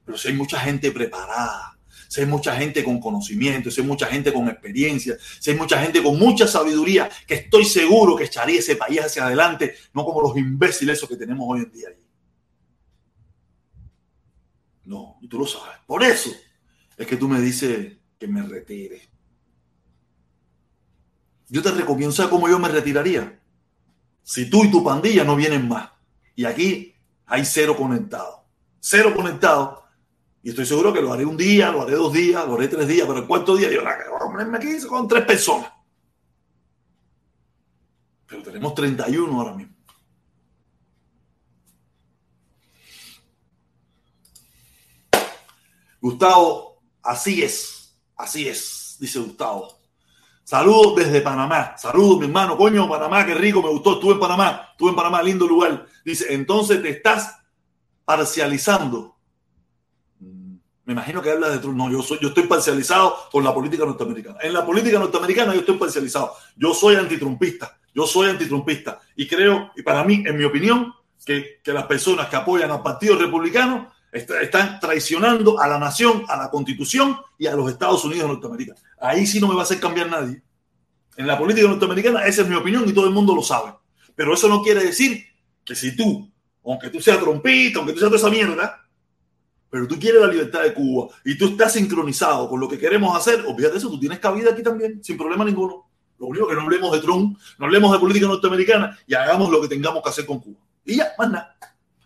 Pero si hay mucha gente preparada, si hay mucha gente con conocimiento, si hay mucha gente con experiencia, si hay mucha gente con mucha sabiduría, que estoy seguro que echaría ese país hacia adelante, no como los imbéciles que tenemos hoy en día. No, y tú lo sabes. Por eso es que tú me dices que me retire. Yo te recomiendo, ¿sabes cómo yo me retiraría? Si tú y tu pandilla no vienen más. Y aquí hay cero conectado. Cero conectado y estoy seguro que lo haré un día, lo haré dos días, lo haré tres días, pero el cuarto día yo, vamos a aquí con tres personas. Pero tenemos 31 ahora mismo. Gustavo, así es, así es, dice Gustavo. Saludos desde Panamá. Saludos, mi hermano. Coño, Panamá, qué rico, me gustó. Estuve en Panamá, estuve en Panamá, lindo lugar. Dice, entonces te estás parcializando me imagino que habla de Trump. No, yo, soy, yo estoy parcializado con la política norteamericana. En la política norteamericana yo estoy parcializado. Yo soy antitrumpista. Yo soy antitrumpista. Y creo, y para mí, en mi opinión, que, que las personas que apoyan al Partido Republicano están traicionando a la nación, a la constitución y a los Estados Unidos norteamericanos. Ahí sí no me va a hacer cambiar nadie. En la política norteamericana, esa es mi opinión y todo el mundo lo sabe. Pero eso no quiere decir que si tú, aunque tú seas trompista, aunque tú seas toda esa mierda, pero tú quieres la libertad de Cuba y tú estás sincronizado con lo que queremos hacer, olvídate eso, tú tienes cabida aquí también, sin problema ninguno. Lo único que no hablemos de Trump, no hablemos de política norteamericana y hagamos lo que tengamos que hacer con Cuba. Y ya, más nada.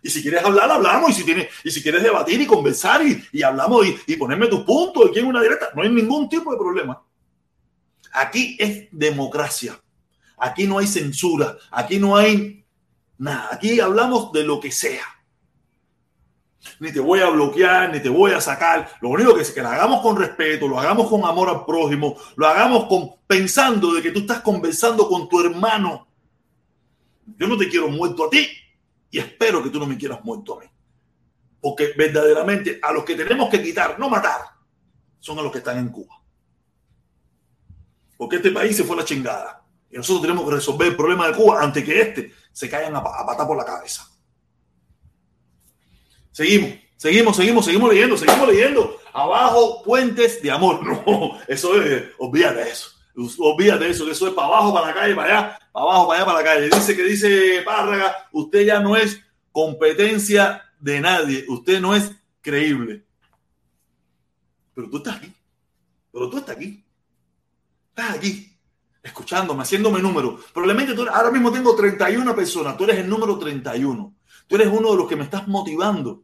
Y si quieres hablar, hablamos. Y si, tienes, y si quieres debatir y conversar y, hablamos y, y, ponerme tus puntos aquí en una directa, no hay ningún tipo de problema. Aquí es democracia. Aquí no hay censura. Aquí no hay nada. Aquí hablamos de lo que sea ni te voy a bloquear, ni te voy a sacar. Lo único que es que lo hagamos con respeto, lo hagamos con amor al prójimo, lo hagamos con, pensando de que tú estás conversando con tu hermano. Yo no te quiero muerto a ti y espero que tú no me quieras muerto a mí. Porque verdaderamente a los que tenemos que quitar, no matar, son a los que están en Cuba. Porque este país se fue la chingada. Y nosotros tenemos que resolver el problema de Cuba antes que este se caigan a, a patar por la cabeza. Seguimos, seguimos, seguimos, seguimos leyendo, seguimos leyendo. Abajo, puentes de amor. No, eso es, olvídate de eso. Olvídate de eso, que eso es para abajo, para la calle, para allá, para abajo, para allá, para la calle. Dice que dice Párraga, usted ya no es competencia de nadie, usted no es creíble. Pero tú estás aquí, pero tú estás aquí, estás aquí, escuchándome, haciéndome número. Probablemente tú, ahora mismo tengo 31 personas, tú eres el número 31. Tú eres uno de los que me estás motivando,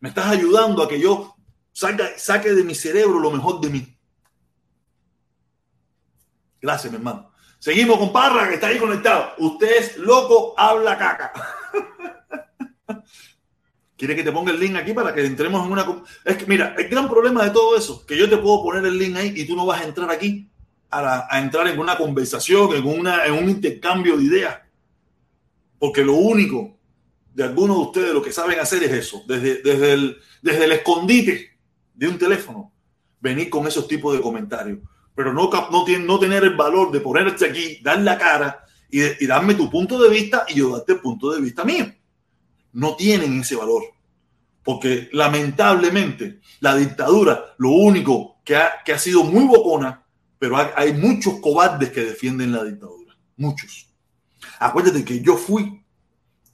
me estás ayudando a que yo saque de mi cerebro lo mejor de mí. Gracias, mi hermano. Seguimos con Parra, que está ahí conectado. Usted es loco, habla caca. ¿Quiere que te ponga el link aquí para que entremos en una... Es que, mira, el gran problema de todo eso, que yo te puedo poner el link ahí y tú no vas a entrar aquí a, entrar en una conversación, en, una, en un intercambio de ideas. Porque lo único de algunos de ustedes lo que saben hacer es eso, desde, desde, el, desde el escondite de un teléfono, venir con esos tipos de comentarios pero no, no, no tener el valor de ponerte aquí, dar la cara y, y darme tu punto de vista y yo darte el punto de vista mío. No tienen ese valor. Porque lamentablemente la dictadura, lo único que ha, que ha sido muy bocona, pero hay, hay muchos cobardes que defienden la dictadura. Muchos. Acuérdate que yo fui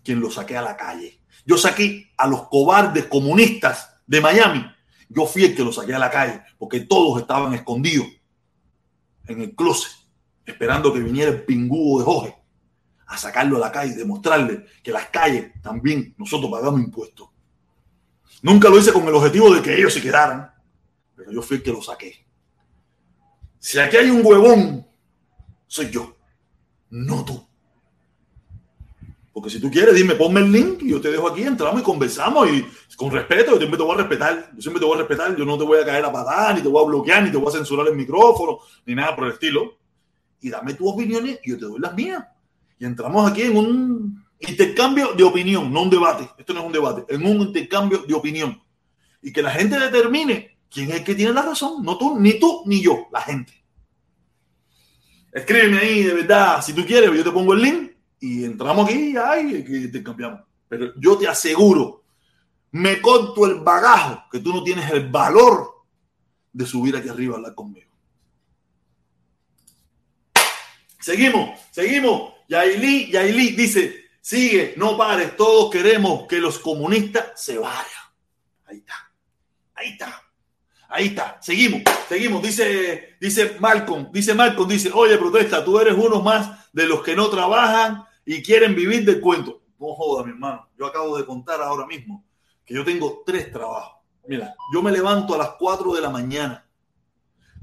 quien lo saqué a la calle. Yo saqué a los cobardes comunistas de Miami. Yo fui el que los saqué a la calle porque todos estaban escondidos en el closet, esperando que viniera el pingüo de Jorge a sacarlo a la calle y demostrarle que las calles también nosotros pagamos impuestos. Nunca lo hice con el objetivo de que ellos se quedaran, pero yo fui el que lo saqué. Si aquí hay un huevón, soy yo, no tú. Porque si tú quieres, dime, ponme el link y yo te dejo aquí, entramos y conversamos y con respeto, yo siempre te voy a respetar, yo siempre te voy a respetar, yo no te voy a caer a patar, ni te voy a bloquear, ni te voy a censurar el micrófono, ni nada por el estilo. Y dame tus opiniones y yo te doy las mías. Y entramos aquí en un intercambio de opinión, no un debate. Esto no es un debate, en un intercambio de opinión. Y que la gente determine quién es el que tiene la razón, no tú, ni tú, ni yo, la gente. Escríbeme ahí, de verdad, si tú quieres, yo te pongo el link y entramos aquí y te cambiamos. Pero yo te aseguro, me conto el bagajo que tú no tienes el valor de subir aquí arriba a hablar conmigo. Seguimos, seguimos. Yaili, Yaili dice, sigue, no pares, todos queremos que los comunistas se vayan. Ahí está, ahí está, ahí está. Seguimos, seguimos. Dice, dice Malcolm, dice Malcolm, dice, oye, protesta, tú eres uno más de los que no trabajan y quieren vivir del cuento. No joda, mi hermano. Yo acabo de contar ahora mismo que yo tengo tres trabajos. Mira, yo me levanto a las 4 de la mañana.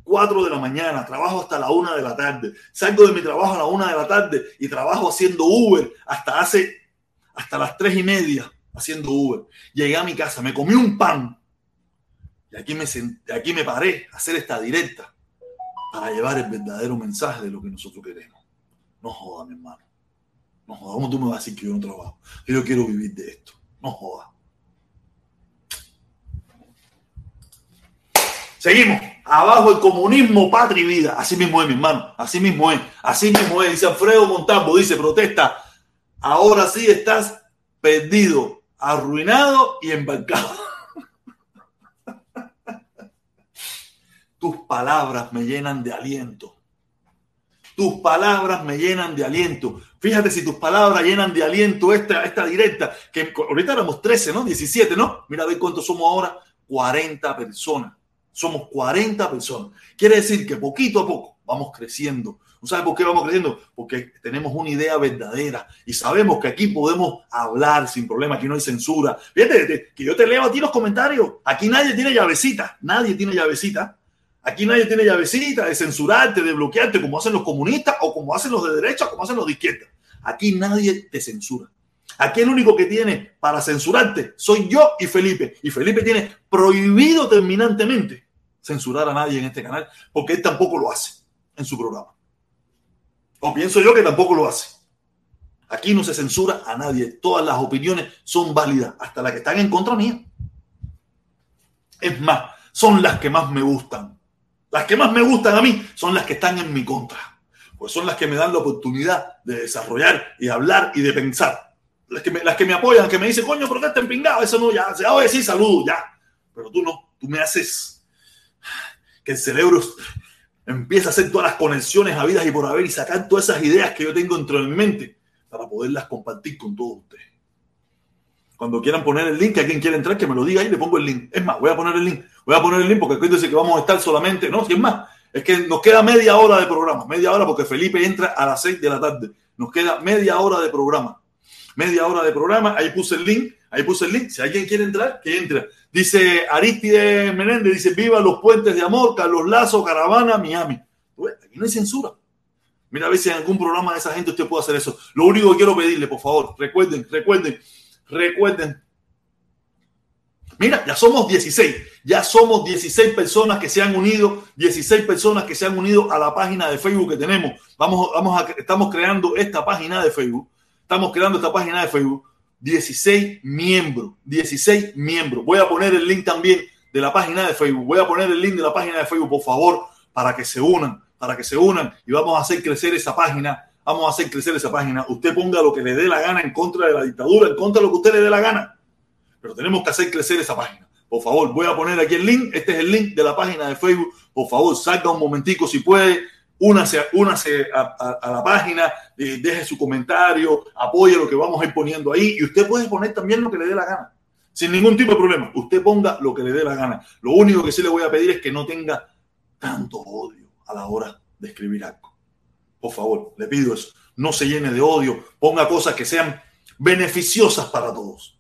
4 de la mañana, trabajo hasta la 1 de la tarde. Salgo de mi trabajo a la 1 de la tarde y trabajo haciendo Uber hasta hace, hasta las 3 y media haciendo Uber. Llegué a mi casa, me comí un pan y aquí me, aquí me paré a hacer esta directa para llevar el verdadero mensaje de lo que nosotros queremos. No joda, mi hermano. No joda, ¿cómo tú me vas a decir que yo no trabajo? Yo quiero vivir de esto. No joda. Seguimos. Abajo el comunismo, patria y vida. Así mismo es, mi hermano. Así mismo es. Así mismo es. Dice Alfredo Montalvo, dice, protesta. Ahora sí estás perdido, arruinado y embarcado. Tus palabras me llenan de aliento. Tus palabras me llenan de aliento. Fíjate si tus palabras llenan de aliento esta, esta directa, que ahorita éramos 13, ¿no? 17, ¿no? Mira a ver cuántos somos ahora. 40 personas. Somos 40 personas. Quiere decir que poquito a poco vamos creciendo. ¿No sabes por qué vamos creciendo? Porque tenemos una idea verdadera y sabemos que aquí podemos hablar sin problema, aquí no hay censura. Fíjate que yo te leo a ti los comentarios. Aquí nadie tiene llavecita, nadie tiene llavecita. Aquí nadie tiene llavecita de censurarte, de bloquearte, como hacen los comunistas o como hacen los de derecha o como hacen los de izquierda. Aquí nadie te censura. Aquí el único que tiene para censurarte soy yo y Felipe. Y Felipe tiene prohibido terminantemente censurar a nadie en este canal porque él tampoco lo hace en su programa. O pienso yo que tampoco lo hace. aquí no se censura a nadie. Todas las opiniones son válidas, hasta las que están en contra mía. Es más, son las que más me gustan. Las que más me gustan a mí son las que están en mi contra. Pues son las que me dan la oportunidad de desarrollar y hablar y de pensar. Las que me, las que me apoyan, que me dicen, coño, ¿por qué te empingado? Eso no, ya, se a decir saludo, ya. Pero tú no, tú me haces que el cerebro empiece a hacer todas las conexiones habidas y por haber y sacar todas esas ideas que yo tengo dentro de mi mente para poderlas compartir con todos ustedes. Cuando quieran poner el link, a quien quiera entrar, que me lo diga y le pongo el link. Es más, voy a poner el link. Voy a poner el link porque acuérdense que vamos a estar solamente, no, si es más, es que nos queda media hora de programa, media hora porque Felipe entra a las 6 de la tarde. Nos queda media hora de programa. Media hora de programa, ahí puse el link, ahí puse el link. Si alguien quiere entrar, que entre. Dice Aristide Menéndez, dice, viva los puentes de amor, Carlos Lazo, Caravana, Miami. Aquí no hay censura. Mira a ver si en algún programa de esa gente usted puede hacer eso. Lo único que quiero pedirle, por favor, recuerden, recuerden, recuerden. Mira, ya somos 16. Ya somos 16 personas que se han unido, 16 personas que se han unido a la página de Facebook que tenemos. Vamos, vamos a, estamos creando esta página de Facebook. Estamos creando esta página de Facebook. 16 miembros, 16 miembros. Voy a poner el link también de la página de Facebook. Voy a poner el link de la página de Facebook, por favor, para que se unan para que se unan y vamos a hacer crecer esa página. Vamos a hacer crecer esa página. Usted ponga lo que le dé la gana en contra de la dictadura, en contra de lo que usted le dé la gana. Pero tenemos que hacer crecer esa página. Por favor, voy a poner aquí el link. Este es el link de la página de Facebook. Por favor, salga un momentico si puede. Únase, únase a, la página, eh, deje su comentario, apoye lo que vamos a ir poniendo ahí. Y usted puede poner también lo que le dé la gana. Sin ningún tipo de problema. Usted ponga lo que le dé la gana. Lo único que sí le voy a pedir es que no tenga tanto odio a la hora de escribir algo. Por favor, le pido eso. No se llene de odio, ponga cosas que sean beneficiosas para todos.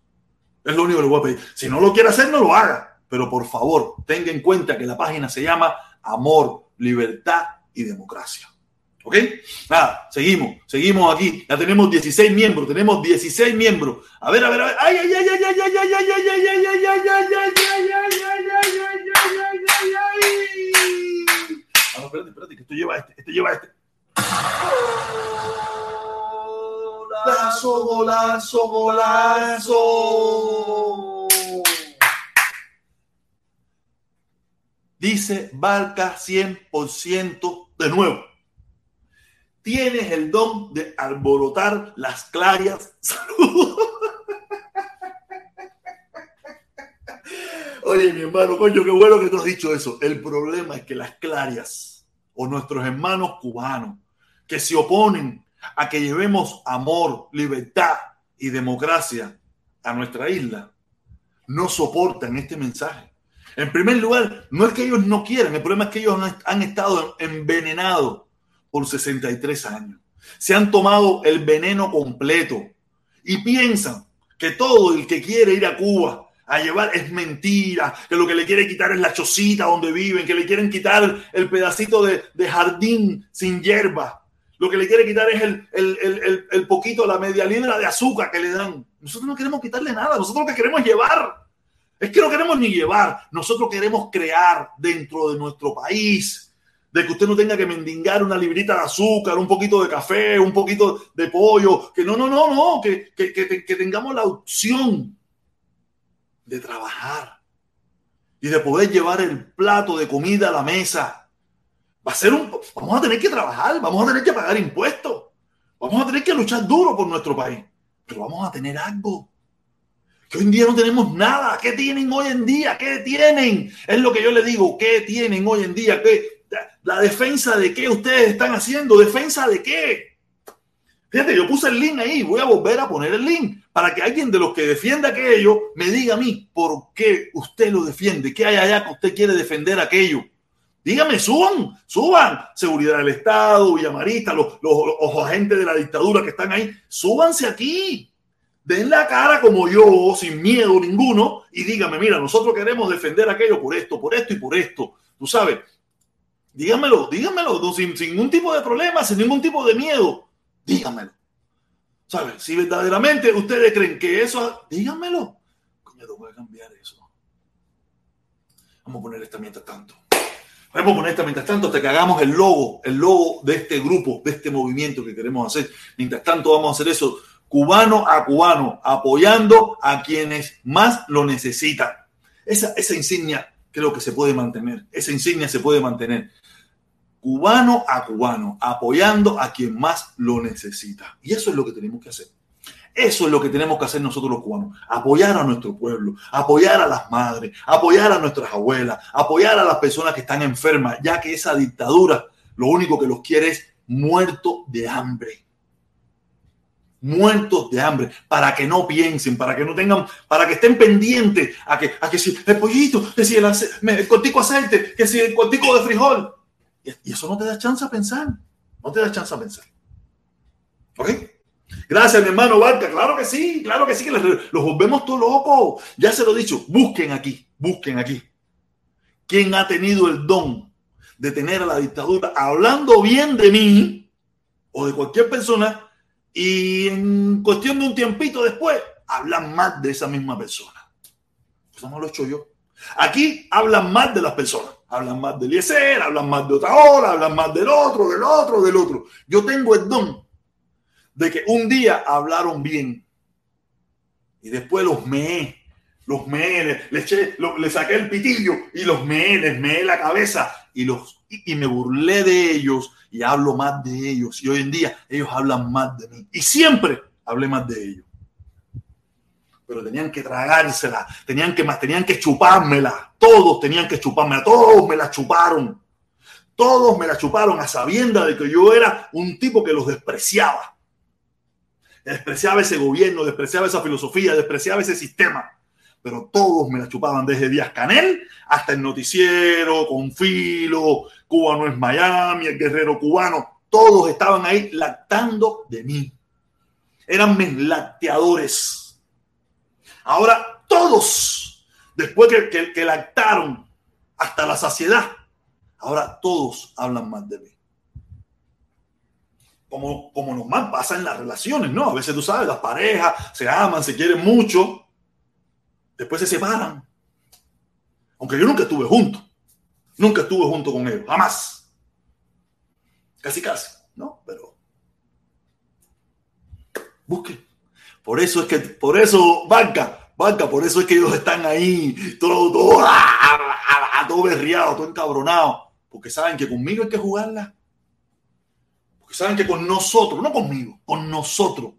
Es lo único que le voy a pedir. Si no lo quiere hacer, no lo haga. Pero por favor, tenga en cuenta que la página se llama Amor, Libertad y Democracia. ¿Ok? Nada, seguimos, seguimos aquí. Ya tenemos 16 miembros, tenemos 16 miembros. A ver, a ver, a ver. Ay, ay, ay, ay, ay, ay, ay, ay, ay, ay, ay, ay, ay, ay, ay, ay, ay, Ah, no, espérate, espérate, que esto lleva este, esto lleva este. Golazo, golazo, golazo. Dice Barca 100% de nuevo. Tienes el don de alborotar las clarias. Oye, mi hermano, coño, qué bueno que tú has dicho eso. El problema es que las clarias o nuestros hermanos cubanos que se oponen a que llevemos amor, libertad y democracia a nuestra isla, no soportan este mensaje. En primer lugar, no es que ellos no quieran, el problema es que ellos han estado envenenados por 63 años. Se han tomado el veneno completo y piensan que todo el que quiere ir a Cuba a llevar es mentira, que lo que le quiere quitar es la chocita donde viven, que le quieren quitar el pedacito de, jardín sin hierba, lo que le quiere quitar es el, el, el, poquito, la media libra de azúcar que le dan. Nosotros no queremos quitarle nada, nosotros lo que queremos llevar. Es que no queremos ni llevar, nosotros queremos crear dentro de nuestro país de que usted no tenga que mendigar una librita de azúcar, un poquito de café, un poquito de pollo, que no, no, no, no, que, que, que, que tengamos la opción de trabajar y de poder llevar el plato de comida a la mesa. Va a ser un, vamos a tener que trabajar, vamos a tener que pagar impuestos, vamos a tener que luchar duro por nuestro país, pero vamos a tener algo. Que hoy en día no tenemos nada. ¿Qué tienen hoy en día? ¿Qué tienen? Es lo que yo le digo. ¿Qué tienen hoy en día? ¿Qué? ¿La defensa de qué ustedes están haciendo? ¿Defensa de qué? Fíjate, yo puse el link ahí. Voy a volver a poner el link para que alguien de los que defienda aquello me diga a mí por qué usted lo defiende, qué hay allá que usted quiere defender aquello. Dígame, suban, suban. Seguridad del Estado, Villamarista, los, los, agentes de la dictadura que están ahí, súbanse aquí. Den la cara como yo, sin miedo ninguno, y dígame, mira, nosotros queremos defender aquello por esto, por esto y por esto. Tú sabes, dígamelo, dígamelo, sin, sin ningún tipo de problema, sin ningún tipo de miedo. Dígamelo. Si verdaderamente ustedes creen que eso, díganmelo. Coño, cambiar eso. Vamos a poner esta mientras tanto. Vamos poner esta mientras tanto hasta que hagamos el logo, el logo de este grupo, de este movimiento que queremos hacer. Mientras tanto vamos a hacer eso. cubano a cubano, apoyando a quienes más lo necesitan. Esa, esa insignia creo que se puede mantener, esa insignia se puede mantener. Cubano a cubano, apoyando a quien más lo necesita. Y eso es lo que tenemos que hacer. Eso es lo que tenemos que hacer nosotros los cubanos, apoyar a nuestro pueblo, apoyar a las madres, apoyar a nuestras abuelas, apoyar a las personas que están enfermas, ya que esa dictadura lo único que los quiere es muerto de hambre. Muertos de hambre, para que no piensen, para que no tengan, para que estén pendientes a que, a que si el pollito, que si el, el cortico aceite, que si el cortico de frijol. Y eso no te da chance a pensar. No te da chance a pensar. ¿Ok? Gracias, mi hermano Barca. Claro que sí, claro que sí, que los volvemos todos locos. Ya se lo he dicho, busquen aquí, busquen aquí. ¿Quién ha tenido el don de tener a la dictadura hablando bien de mí o de cualquier persona y en cuestión de un tiempito después hablan más de esa misma persona? Eso no lo he hecho yo. Aquí hablan más de las personas. Hablan más de Eliezer, hablan más de otra hora, hablan más del otro, del otro, del otro. Yo tengo el don de que un día hablaron bien y después los meé, los meé, le, eché, le saqué el pitillo y los meé, les meé la cabeza y, los, y, me burlé de ellos y hablo más de ellos. Y hoy en día ellos hablan más de mí. Y siempre hablé más de ellos. Pero tenían que tragársela, tenían que, tenían que chupármela. Todos tenían que chupármela, todos me la chuparon. Todos me la chuparon a sabienda de que yo era un tipo que los despreciaba despreciaba ese gobierno, despreciaba esa filosofía, despreciaba ese sistema. Pero todos me la chupaban desde Díaz Canel hasta el noticiero, con filo, Cuba no es Miami, el guerrero cubano. Todos estaban ahí lactando de mí. Eran mis lacteadores. Ahora todos, después que, que lactaron hasta la saciedad, ahora todos hablan más de mí como, como normal pasa en las relaciones, ¿no? A veces tú sabes, las parejas se aman, se quieren mucho, después se separan. Aunque yo nunca estuve junto, nunca estuve junto con ellos, jamás. Casi, casi, ¿no? Pero busque. Por eso es que, por eso, banca, banca, por eso es que ellos están ahí, todo, todo, ah, ah, ah, todo berriado, todo encabronado, porque saben que conmigo hay que jugarla saben que con nosotros, no conmigo, con nosotros,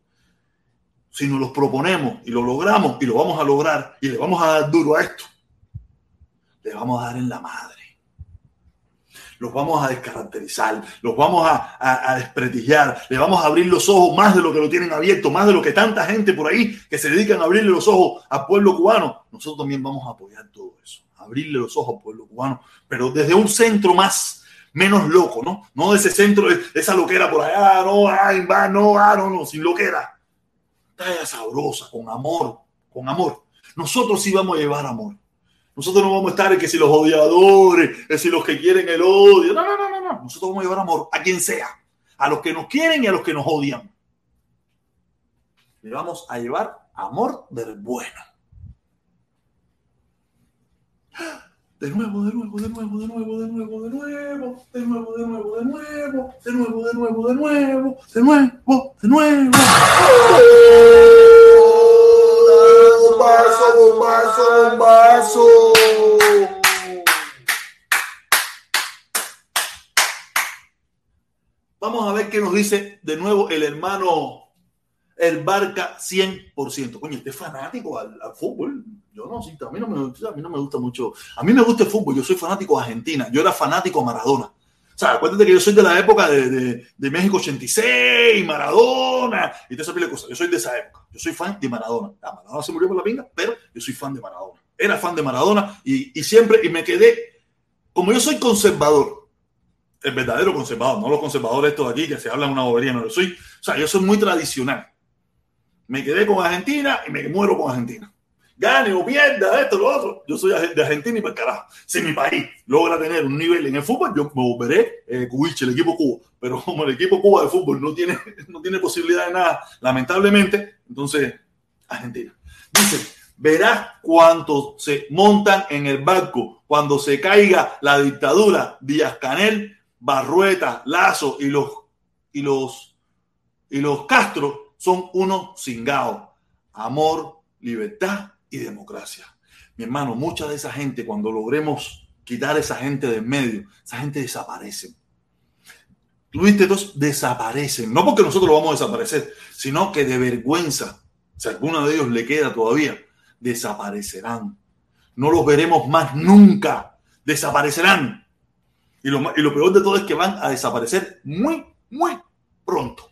si nos los proponemos y lo logramos y lo vamos a lograr y le vamos a dar duro a esto, le vamos a dar en la madre. Los vamos a descaracterizar, los vamos a, a, desprestigiar, le vamos a abrir los ojos más de lo que lo tienen abierto, más de lo que tanta gente por ahí que se dedican a abrirle los ojos al pueblo cubano. Nosotros también vamos a apoyar todo eso, abrirle los ojos al pueblo cubano, pero desde un centro más menos loco, ¿no? No de ese centro, de esa loquera por allá, no, ay, va, no, ah, no, no, sin loquera. Talla sabrosa, con amor, con amor. Nosotros sí vamos a llevar amor. Nosotros no vamos a estar en que si los odiadores, que si los que quieren el odio. No, no, no, no, no. Nosotros vamos a llevar amor a quien sea. A los que nos quieren y a los que nos odian. Le vamos a llevar amor del bueno de nuevo, de nuevo, de nuevo, de nuevo, de nuevo, de nuevo, de nuevo, de nuevo, de nuevo, de nuevo, de nuevo, de nuevo, de nuevo, de nuevo. Bombazo, bombazo, bombazo. Vamos a ver qué nos dice de nuevo el hermano el Barca 100%. Coño, este es fanático al, fútbol. Yo no, sí, a mí no, me, a mí no me gusta mucho. A mí me gusta el fútbol. Yo soy fanático de Argentina. Yo era fanático a Maradona. O sea, acuérdate que yo soy de la época de, de, de México 86, Maradona y toda esa de cosas. Yo soy de esa época. Yo soy fan de Maradona. Ah, Maradona se murió por la pinga, pero yo soy fan de Maradona. Era fan de Maradona y, y siempre, y me quedé, como yo soy conservador, el verdadero conservador, no los conservadores estos aquí que se hablan una bobería, no lo soy. O sea, yo soy muy tradicional me quedé con Argentina y me muero con Argentina. Gane o pierda, esto, lo otro. Yo soy de Argentina y para carajo. Si mi país logra tener un nivel en el fútbol, yo me volveré eh, el equipo Cuba. Pero como el equipo Cuba de fútbol no tiene, no tiene posibilidad de nada, lamentablemente, entonces Argentina. Dice, verás cuántos se montan en el barco cuando se caiga la dictadura Díaz Canel, Barrueta, Lazo y los, y los, y los Castro son unos cingados. Amor, libertad y democracia. Mi hermano, mucha de esa gente, cuando logremos quitar a esa gente del medio, esa gente desaparece. Tuviste dos desaparecen, no porque nosotros lo vamos a desaparecer, sino que de vergüenza, si alguno de ellos le queda todavía, desaparecerán. No los veremos más nunca, desaparecerán. Y lo, y lo peor de todo es que van a desaparecer muy, muy pronto.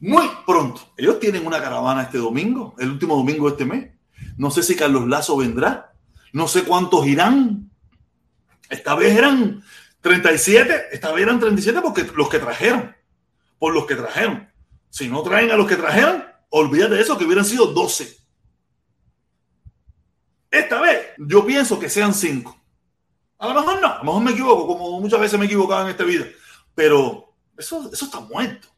Muy pronto. Ellos tienen una caravana este domingo, el último domingo de este mes. No sé si Carlos Lazo vendrá. No sé cuántos irán. Esta vez eran 37, esta vez eran 37 porque los que trajeron. Por los que trajeron. Si no traen a los que trajeron, olvídate de eso, que hubieran sido 12. Esta vez yo pienso que sean 5. A lo mejor no, a lo mejor me equivoco, como muchas veces me he equivocado en esta vida. Pero eso, eso está muerto.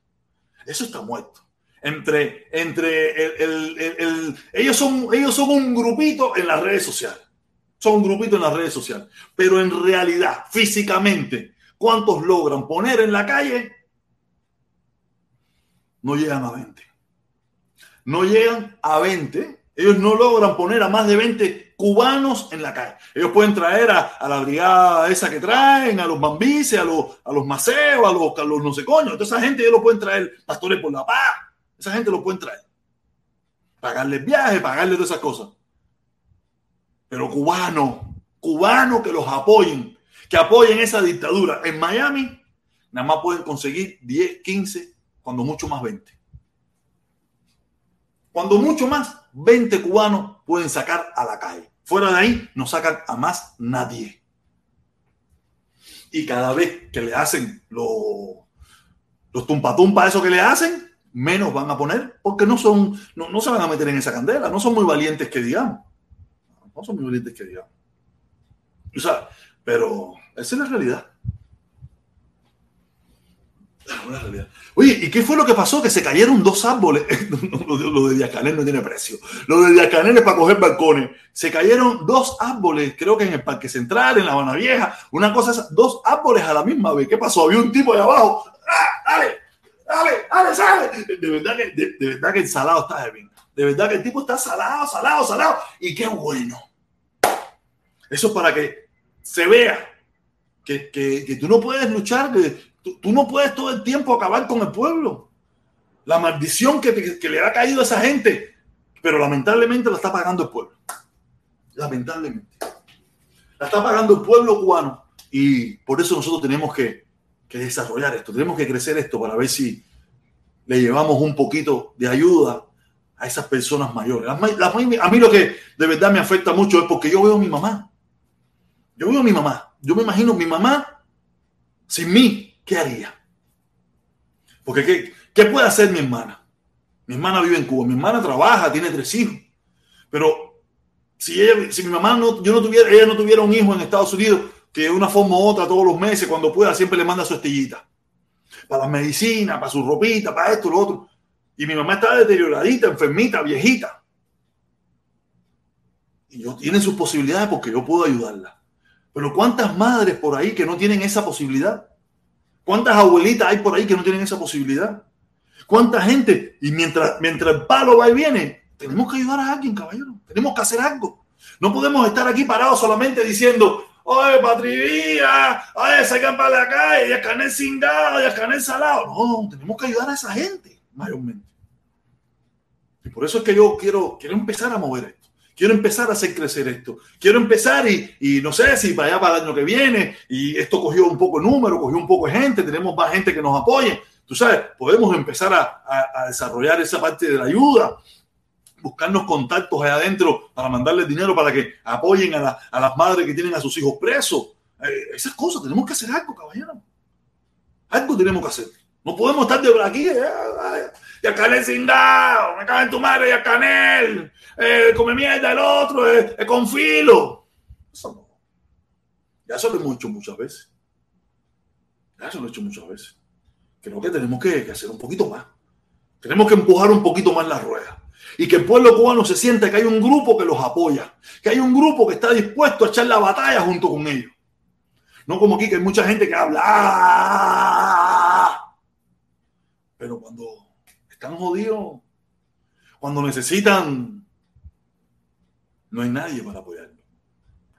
Eso está muerto. Entre, entre el, ellos, son, ellos son un grupito en las redes sociales. Son un grupito en las redes sociales. Pero en realidad, físicamente, ¿cuántos logran poner en la calle? No llegan a 20. No llegan a 20. Ellos no logran poner a más de 20 cubanos en la calle. Ellos pueden traer a, la brigada esa que traen, a los bambices, a los, a los maceos, a los, a los no sé coño. Toda esa gente ellos lo pueden traer, pastores por la paz. Esa gente lo pueden traer. Pagarles viajes, pagarles todas esas cosas. Pero cubanos, cubanos que los apoyen, que apoyen esa dictadura en Miami, nada más pueden conseguir 10, 15, cuando mucho más 20. Cuando mucho más, 20 cubanos pueden sacar a la calle. Fuera de ahí no sacan a más nadie. Y cada vez que le hacen los, los tumpa eso que le hacen, menos van a poner porque no son, no, se van a meter en esa candela, no son muy valientes que digamos. No son muy valientes que digamos. O sea, pero esa es la realidad. Oye, ¿y qué fue lo que pasó? Que se cayeron dos árboles. lo de Diacanel no tiene precio. Lo de Diacanel es para coger balcones. Se cayeron dos árboles, creo que en el Parque Central, en La Habana Vieja. Una cosa, dos árboles a la misma vez. ¿Qué pasó? Había un tipo ahí abajo. ¡Ah, dale! ¡Dale! ¡Dale, sale! De verdad que, de, verdad que el salado está de bien. De verdad que el tipo está salado, salado, salado. Y qué bueno. Eso es para que se vea que, que, tú no puedes luchar, que, Tú, no puedes todo el tiempo acabar con el pueblo. La maldición que, le ha caído a esa gente, pero lamentablemente la está pagando el pueblo. Lamentablemente. La está pagando el pueblo cubano. Y por eso nosotros tenemos que, desarrollar esto, tenemos que crecer esto para ver si le llevamos un poquito de ayuda a esas personas mayores. A mí lo que de verdad me afecta mucho es porque yo veo a mi mamá. Yo veo a mi mamá. Yo me imagino mi mamá sin mí. ¿qué haría? Porque ¿qué, puede hacer mi hermana? Mi hermana vive en Cuba, mi hermana trabaja, tiene tres hijos, pero si, si mi mamá no, yo no tuviera, ella no tuviera un hijo en Estados Unidos, que de una forma u otra todos los meses, cuando pueda, siempre le manda su estillita. Para las medicinas, para su ropita, para esto, lo otro. Y mi mamá está deterioradita, enfermita, viejita. Y yo tiene sus posibilidades porque yo puedo ayudarla. Pero ¿cuántas madres por ahí que no tienen esa posibilidad? ¿Cuántas abuelitas hay por ahí que no tienen esa posibilidad? ¿Cuánta gente? Y mientras, mientras el palo va y viene, tenemos que ayudar a alguien, caballero. Tenemos que hacer algo. No podemos estar aquí parados solamente diciendo, oye, patrivía, oye, sacan para la calle, ya canel cingado, ya canel salado. No, tenemos que ayudar a esa gente, mayormente. Y por eso es que yo quiero, quiero empezar a mover esto. Quiero empezar a hacer crecer esto. Quiero empezar y, y, no sé si para allá para el año que viene y esto cogió un poco de número, cogió un poco de gente, tenemos más gente que nos apoye. Tú sabes, podemos empezar a, a, desarrollar esa parte de la ayuda, buscarnos contactos allá adentro para mandarles dinero para que apoyen a, a las madres que tienen a sus hijos presos. Eh, esas cosas, tenemos que hacer algo, caballero. Algo tenemos que hacer. No podemos estar de aquí. Eh, y a Canel sin dado, me cago en tu madre, y a Canel, eh, come mierda el otro, eh, eh, con filo. Eso no. Ya eso lo hemos hecho muchas veces. Ya eso lo he hecho muchas veces. Creo que tenemos que, hacer un poquito más. Tenemos que empujar un poquito más la rueda. Y que el pueblo cubano se sienta que hay un grupo que los apoya, que hay un grupo que está dispuesto a echar la batalla junto con ellos. No como aquí que hay mucha gente que habla. Ah". Pero cuando están jodidos. Cuando necesitan, no hay nadie para apoyarlo.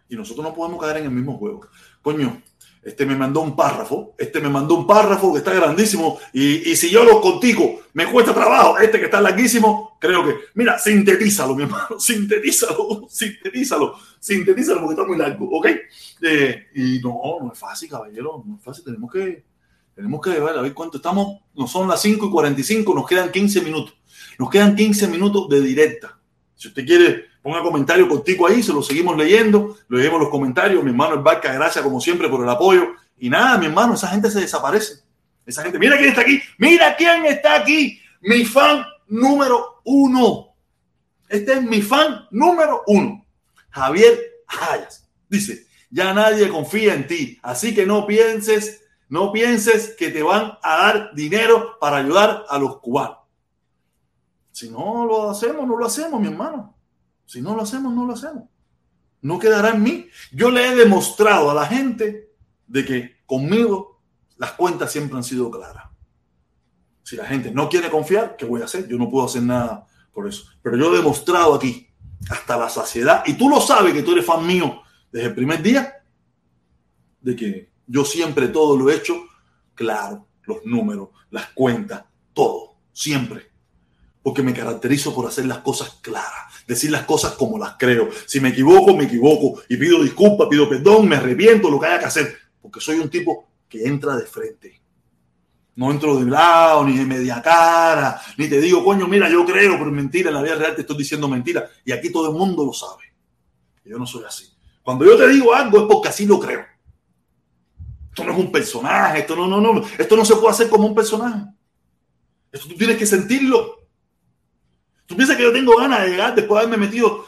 Y nosotros no podemos caer en el mismo juego. Coño, este me mandó un párrafo, este me mandó un párrafo que está grandísimo y, si yo lo contigo me cuesta trabajo, este que está larguísimo, creo que, mira, sintetízalo, mi hermano, sintetízalo, sintetízalo, sintetízalo porque está muy largo, ¿ok? Eh, y no, no es fácil, caballero, no es fácil, tenemos que, tenemos que ver, a ver cuánto estamos, no son las 5 y 45, nos quedan 15 minutos, nos quedan 15 minutos de directa. Si usted quiere Ponga comentario contigo ahí, se lo seguimos leyendo, leemos los comentarios. Mi hermano el Barca, gracias como siempre por el apoyo. Y nada, mi hermano, esa gente se desaparece. Esa gente, mira quién está aquí, mira quién está aquí, mi fan número uno. Este es mi fan número uno, Javier Hayas. Dice, ya nadie confía en ti, así que no pienses, no pienses que te van a dar dinero para ayudar a los cubanos. Si no lo hacemos, no lo hacemos, mi hermano. Si no lo hacemos, no lo hacemos. No quedará en mí. Yo le he demostrado a la gente de que conmigo las cuentas siempre han sido claras. Si la gente no quiere confiar, ¿qué voy a hacer? Yo no puedo hacer nada por eso. Pero yo he demostrado aquí hasta la saciedad, y tú lo sabes que tú eres fan mío desde el primer día, de que yo siempre todo lo he hecho claro, los números, las cuentas, todo, siempre. Porque me caracterizo por hacer las cosas claras decir las cosas como las creo. Si me equivoco, me equivoco y pido disculpas, pido perdón, me arrepiento, lo que haya que hacer, porque soy un tipo que entra de frente. No entro de lado, ni de media cara, ni te digo, coño, mira, yo creo, pero mentira, en la vida real te estoy diciendo mentira. Y aquí todo el mundo lo sabe. Yo no soy así. Cuando yo te digo algo es porque así lo creo. Esto no es un personaje, esto no, no, no, esto no se puede hacer como un personaje. Esto tú tienes que sentirlo. ¿Tú piensas que yo tengo ganas de llegar después de haberme metido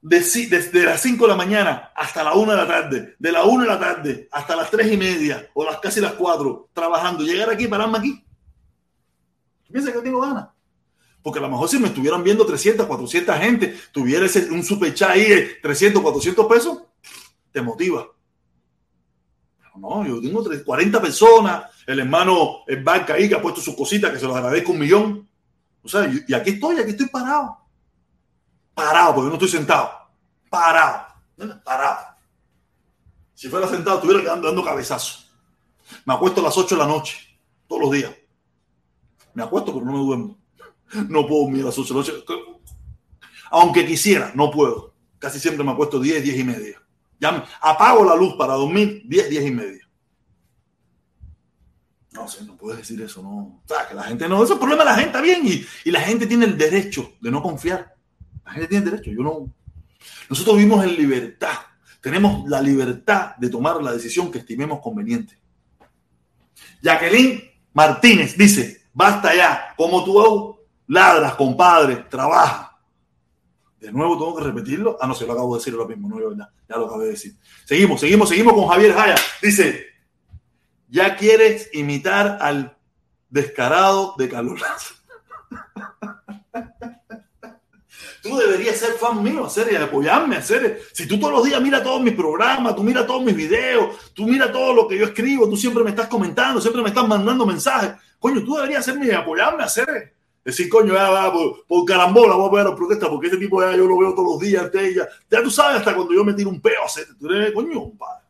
desde las 5 de la mañana hasta la 1 de la tarde, de la 1 de la tarde hasta las 3 y media o las casi las 4 trabajando, llegar aquí, pararme aquí? ¿Tú piensas que yo tengo ganas? Porque a lo mejor si me estuvieran viendo 300, 400 gente, tuviera ese, un super chat ahí de 300, 400 pesos, te motiva. no, yo tengo 40 personas, el hermano el banca ahí que ha puesto sus cositas, que se los agradezco un millón. O sea, y, aquí estoy, aquí estoy parado. Parado, porque no estoy sentado. Parado. Parado. Si fuera sentado, estuviera dando, dando cabezazos. Me acuesto a las 8 de la noche, todos los días. Me acuesto, pero no me duermo. No puedo dormir a las 8 de la noche. Aunque quisiera, no puedo. Casi siempre me acuesto 10, 10 y media. Ya apago la luz para dormir 10, 10 y media. No sé, no puedes decir eso, no. O sea, que la gente no, eso es problema de la gente, bien, y, y, la gente tiene el derecho de no confiar. La gente tiene el derecho, yo no. Nosotros vivimos en libertad, tenemos la libertad de tomar la decisión que estimemos conveniente. Jacqueline Martínez dice, basta ya, como tú ladras, compadre, trabaja. De nuevo tengo que repetirlo. Ah, no, se lo acabo de decir lo mismo, no, ya, ya lo acabé de decir. Seguimos, seguimos, seguimos con Javier Jaya. Dice, ya quieres imitar al descarado de Carlos Tú deberías ser fan mío, hacer y apoyarme, hacer. Si tú todos los días miras todos mis programas, tú miras todos mis videos, tú miras todo lo que yo escribo, tú siempre me estás comentando, siempre me estás mandando mensajes. Coño, tú deberías hacerme y apoyarme, hacer. Decir, coño, ya va, por, carambola, voy a a protesta, porque ese tipo ya yo lo veo todos los días, ya, ya tú sabes hasta cuando yo me tiro un peo, hacer. Tú eres, coño, padre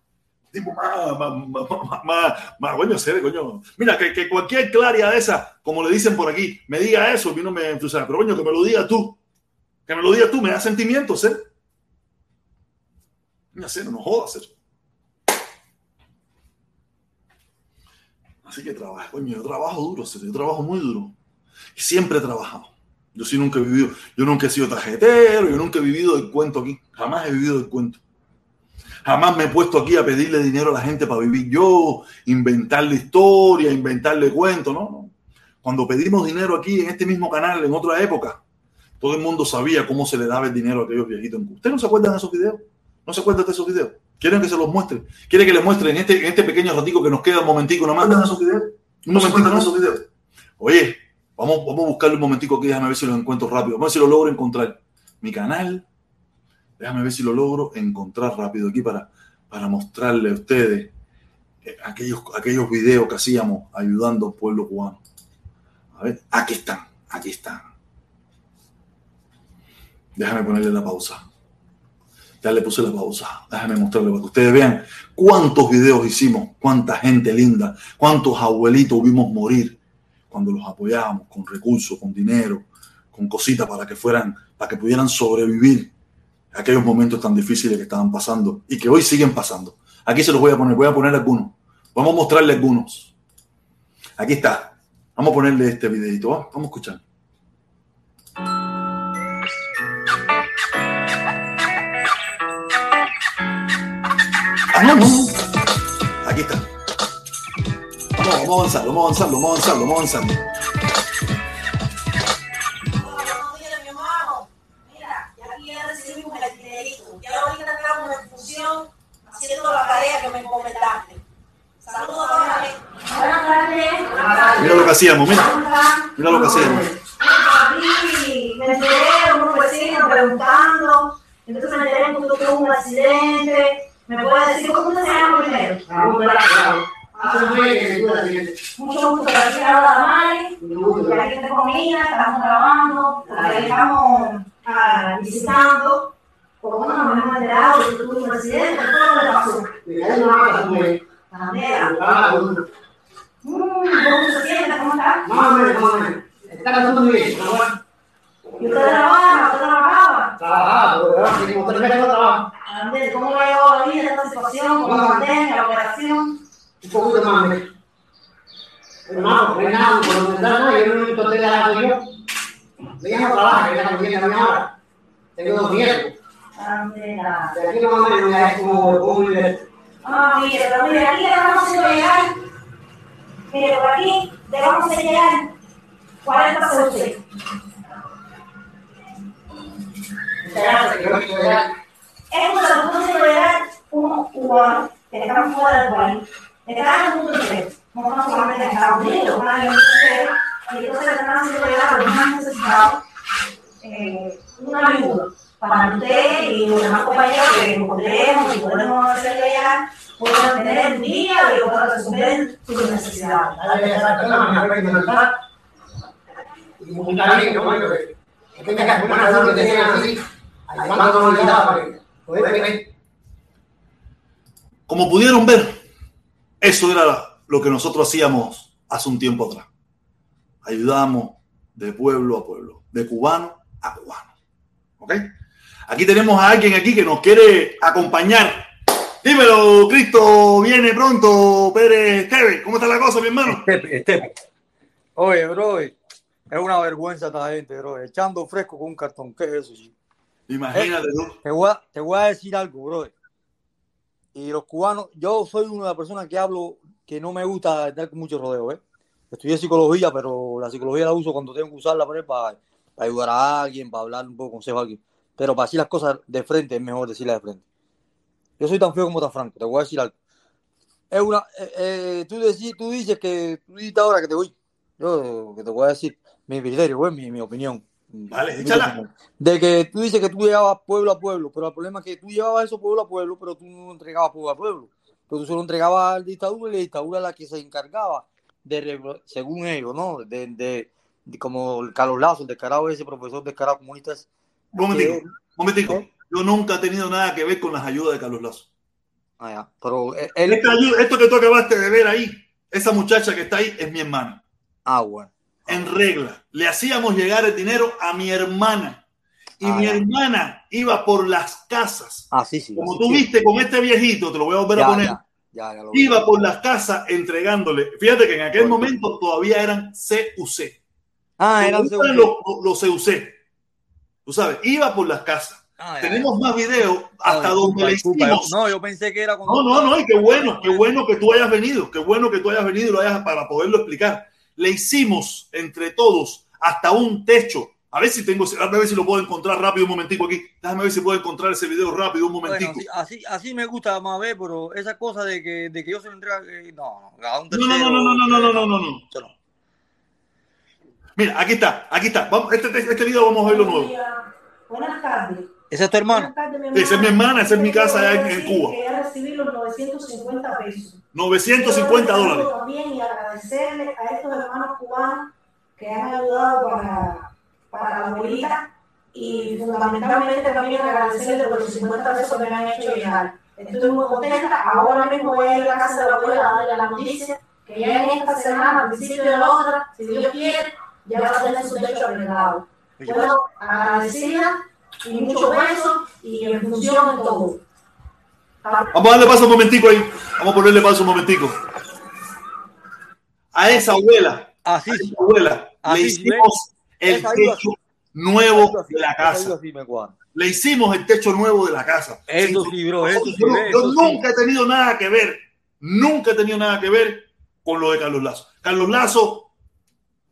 tipo más, más, más, más, coño, serio, coño. Mira, que, que, cualquier claria de esa, como le dicen por aquí, me diga eso, mí no me entusiasma. Pero coño, que me lo digas tú. Que me lo digas tú, me da sentimientos, ¿eh? Mira, serio, no jodas, eso. Así que trabajo, coño, yo trabajo duro, yo trabajo muy duro. Siempre he trabajado. Yo sí nunca he vivido, yo nunca he sido tarjetero, yo nunca he vivido el cuento aquí, jamás he vivido el cuento. Jamás me he puesto aquí a pedirle dinero a la gente para vivir yo, inventarle historia, inventarle cuentos, ¿no? Cuando pedimos dinero aquí en este mismo canal, en otra época, todo el mundo sabía cómo se le daba el dinero a aquellos viejitos ¿Ustedes no se acuerdan de esos videos? ¿No se acuerdan de esos videos? ¿Quieren que se los muestre? ¿Quieren que les muestre en este, en este pequeño ratico que nos queda un momentico nomás? ¿No esos videos? Un momentico, ¿no? esos videos? Oye, vamos, vamos a buscarle un momentico aquí, déjame ver si los encuentro rápido. Vamos a ver si lo logro encontrar. Mi canal, Déjame ver si lo logro encontrar rápido aquí para, para mostrarle a ustedes eh, aquellos, aquellos videos que hacíamos ayudando al pueblo cubano. A ver, aquí están. Aquí está. Déjame ponerle la pausa. Ya le puse la pausa. Déjame mostrarle para que ustedes vean cuántos videos hicimos, cuánta gente linda, cuántos abuelitos vimos morir cuando los apoyábamos con recursos, con dinero, con cositas para que fueran, para que pudieran sobrevivir aquellos momentos tan difíciles que estaban pasando y que hoy siguen pasando. Aquí se los voy a poner, voy a poner algunos. Vamos a mostrarle algunos. Aquí está. Vamos a ponerle este videito. Vamos a escuchar. Ah. Aquí está. Vamos, vamos a avanzar, vamos a avanzar, vamos a avanzar, vamos a avanzar. Haciendo la tarea que me encomendaste. Saludos Mira lo que hacíamos, mira. Mira lo que hacíamos. Me enteré, unos vecinos preguntando. Entonces me enteré que tuvo un accidente. ¿Me puedes decir cómo se llama primero? Mucho gusto, aquí la Mari. Y aquí te comida, estamos grabando, estamos ah, visitando. وقمنا محمد trabaja. ¿Cómo la vida esta situación? ¿Cómo la operación? Hermano, por lo que no, yo. No la. Me llamo no a. Tengo dos nietos. Ah, de aquí lo vamos a llegar Ah, mira, pero mira, aquí le vamos a llegar. Mira, por aquí le vamos a llegar 40 segundos. Es un segundo de llegar un jugador que dejamos fuera del país. Le quedaron puntos de tres. Eh, un una le a los un ayuda para usted y los demás compañeros que encontremos y podemos hacerle llegar puedan tener el día y puedan resolver sus necesidades. Como pudieron ver, eso era lo que nosotros hacíamos hace un tiempo atrás. Ayudábamos de pueblo a pueblo, de cubano a cubano. ¿Ok? Aquí tenemos a alguien aquí que nos quiere acompañar. Dímelo, Cristo, viene pronto, Pérez Kevin. ¿Cómo está la cosa, mi hermano? Estepe, Estepe. Oye, bro, es una vergüenza esta gente, bro. Echando fresco con un cartón. ¿Qué es eso, chico? Imagínate, ¿no? Te voy, a, te voy a decir algo, bro. Y los cubanos, yo soy una de las personas que hablo que no me gusta dar mucho rodeo, ¿eh? Estudié psicología, pero la psicología la uso cuando tengo que usarla para, para ayudar a alguien, para hablar un poco consejo a alguien. Pero para decir las cosas de frente es mejor decirlas de frente. Yo soy tan feo como tan franco, te voy a decir algo. Es una, eh, eh, tú, tú dices que tú dices ahora que te voy. Yo que te voy a decir mi criterio, pues, mi, mi opinión. Vale, échala. De que tú dices que tú llevabas pueblo a pueblo, pero el problema es que tú llevabas eso pueblo a pueblo, pero tú no entregabas pueblo a pueblo. Pero tú solo entregabas al dictadura y la dictadura la que se encargaba de, según ellos, ¿no? De, de, como Carlos Lazo, el descarado ese profesor descarado comunista. Un momentico, un momentico. ¿Eh? Yo nunca he tenido nada que ver con las ayudas de Carlos Lazo. Ah, ya. Pero él... esto que tú acabaste de ver ahí, esa muchacha que está ahí es mi hermana. Ah, bueno en regla. Le hacíamos llegar el dinero a mi hermana. Y mi hermana iba por las casas. Ah, sí, sí. Como tú viste con este viejito, te lo voy a volver a poner. iba por las casas entregándole. Fíjate que en aquel momento todavía eran CUC. Ah, eran CUC. Los, CUC. Tú sabes, iba por las casas. Ah, Tenemos más videos hasta donde le hicimos. No, yo pensé que era No, no, no, y qué bueno, qué bueno que tú hayas venido, qué bueno que tú hayas venido y lo hayas para poderlo explicar le hicimos entre todos hasta un techo. A ver si tengo, a ver si lo puedo encontrar rápido un momentico aquí. Déjame ver si puedo encontrar ese video rápido un momentico. así, así, me gusta más ver, pero esa cosa de que, de que yo se lo entrega, eh, no, a un tercero, no, no, no, no, no, no, no, no, no, no. Mira, aquí está, aquí está. Vamos, este, este video vamos a verlo nuevo. Buenas tardes. ¿Esa es tu hermano? Esa es mi hermana, esa es mi casa allá en, Cuba. Quería recibir los 950 pesos. 950 dólares. También y agradecerle a estos hermanos cubanos que han ayudado para, para la abuelita y fundamentalmente también agradecerle por los 50 pesos que me han hecho llegar. Estoy muy contenta. Ahora mismo voy a ir a la casa de la abuela a darle la noticia que ya en esta semana, al principio de la otra, si Dios quiere, ya va a tener su techo arreglado. Bueno, agradecida y mucho beso y en función de todo. Vamos a darle paso un momentico ahí. Vamos a ponerle paso un momentico. A esa abuela, Así, a esa abuela, Así, le ¿sí hicimos el techo nuevo así, de la casa. Le hicimos el techo nuevo de la casa. Eso sí, bro, eso sí, yo, ve, yo eso sí. nunca he tenido nada que ver, nunca he tenido nada que ver con lo de Carlos Lazo. Carlos Lazo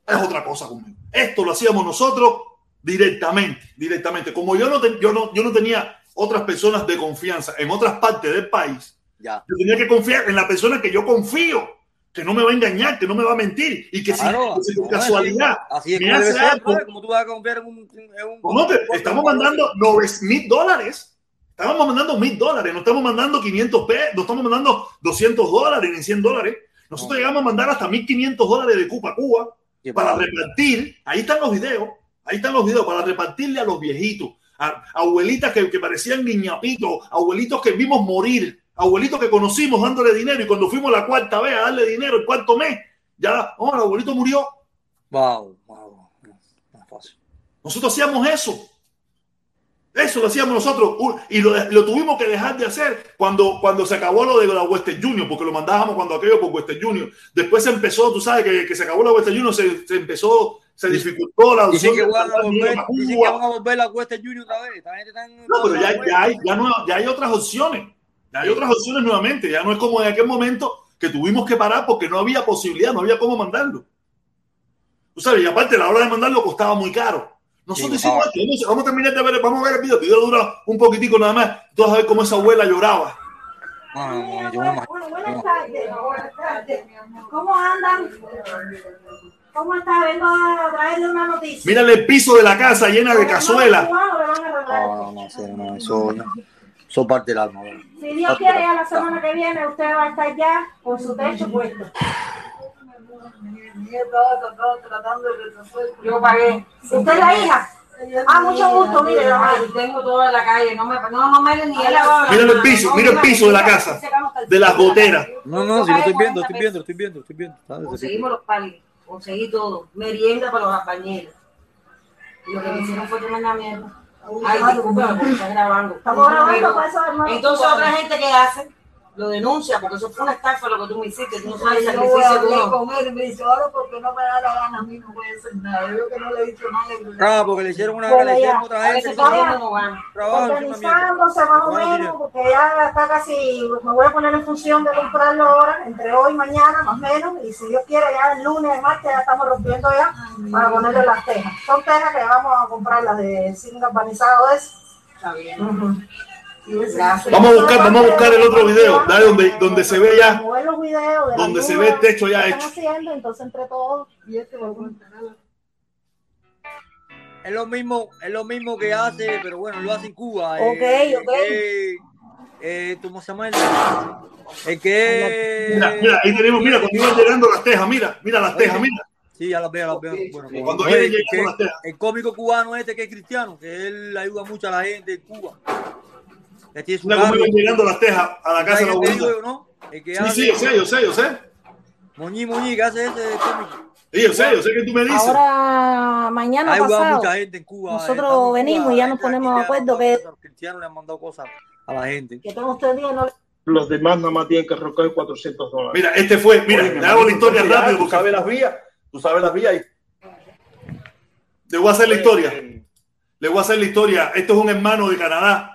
es otra cosa conmigo. Esto lo hacíamos nosotros directamente, directamente. Como yo no, yo no, yo no tenía otras personas de confianza en otras partes del país, Ya. yo tenía que confiar en la persona que yo confío, que no me va a engañar, que no me va a mentir y que si- Claro, no, casualidad Así es me como debe hace ser, algo, ¿sabes? Como tú vas a confiar en un. En un ¿Cómo te- estamos mandando 9 mil dólares. Estábamos mandando mil dólares, no estamos mandando 500 pesos, no estamos mandando 200 dólares ni 100 dólares. Nosotros No. llegamos a mandar hasta 1500 dólares de Cuba a Cuba para repartir. Ahí están los videos, ahí están los videos para repartirle a los viejitos, a, abuelitas que, que parecían niñapitos, abuelitos que vimos morir, abuelitos que conocimos dándole dinero y cuando fuimos la cuarta vez a darle dinero el cuarto mes, ya, oh, el abuelito murió. Wow, wow. No, no es fácil. Nosotros hacíamos eso. Eso lo hacíamos nosotros y lo, lo tuvimos que dejar de hacer cuando, cuando se acabó lo de la Western Junior, porque lo mandábamos cuando aquello por Western Junior. Después se empezó, tú sabes que, que se acabó la Western Junior, se, se empezó, se dificultó la Dicen opción que, van a volver, dicen que van a volver la Western Junior otra vez. Esta gente está en- No, pero ya, ya, hay, ya, no, ya hay otras opciones. Ya hay otras opciones nuevamente. Ya no es como en aquel momento que tuvimos que parar porque no había posibilidad, no había cómo mandarlo. Tú sabes, y aparte la hora de mandarlo costaba muy caro. Nosotros Sí, hicimos esto. Vamos, a terminar de ver, vamos a ver el video. El video dura un poquitico nada más. Tú vas a ver cómo esa abuela lloraba. No, no, no, yo Bueno, buenas tardes. Buenas tardes. ¿Cómo andan? ¿Cómo está? Vengo a traerle una noticia. Mírale el piso de la casa llena de cazuelas. ¿Cuándo le van a arreglar? No, no, no, sí, no, eso, eso parte del alma. Si Dios quiere, ya la semana que viene usted va a estar ya con su techo puesto. Yo pagué. ¿Usted es la hija? Ah, mucho gusto, mire. Tengo toda la calle, no me, no, no me ni la Mírale el piso, mira el piso de la casa, de las goteras. No, no, si lo estoy viendo, estoy viendo, estoy viendo, estoy viendo, estoy viendo. Conseguimos los palis, conseguí todo, merienda para los compañeros. Y lo que me hicieron fue tomar la mierda. Ay, porque está grabando. Estamos grabando, Pero, por eso, hermano. Entonces otra gente que hace, lo denuncia, porque eso fue una estafa lo que tú me hiciste, tú no sabes el sacrificio que uno. con él y me dice, ahora porque no me da la gana, a mí no voy a hacer nada. Yo que no le he dicho nada. Ah, porque le hicieron una Bueno, le hicieron otra mierda. Organizándose más o menos, porque ya está casi, me voy a poner en función de comprarlo ahora, entre hoy y mañana, más o menos, y si Dios quiere, ya el lunes, el martes, ya estamos rompiendo ya para ponerle las tejas. Son tejas que vamos a comprar, las de zinc galvanizado es. Está bien. Vamos a buscar, vamos a buscar el otro video, dale, donde, donde se ve ya, donde se ve el techo ya hecho. haciendo, entonces entre todos, y este. Es lo mismo, es lo mismo que hace, pero bueno, lo hace en Cuba. Ok, eh, ok. eh, eh, ¿Cómo se llama el? El que. Mira, mira, ahí tenemos, mira, cuando iban llegando las tejas, mira, mira las tejas, mira. Sí, ya las veo, las veo. Bueno, pues, Cuando llegando las tejas. el cómico cubano este que es cristiano, que él ayuda mucho a la gente en Cuba. Que tiene su Mira cómo carro. iban llegando las tejas a la casa de la ¿Sabes qué te abuelita. no? El que Sí, hace sí, yo sé, yo sé, yo sé. Moñi Moñi, que hace ese cómico. Sí, yo sé, yo sé que tú me dices. Ahora, mañana pasado, mucha gente en Cuba. nosotros venimos Cuba, y ya nos ponemos de acuerdo que- Los cristianos le han mandado cosas a la gente. que tengo usted día no Los demás nada más tienen que rocar 400 dólares. Mira, este fue, mira, Oye, le hago la historia ya, rápido Tú porque sabes las vías, tú sabes las vías. le voy a hacer la historia. Eh, Le voy a hacer la historia. Esto es un hermano de Canadá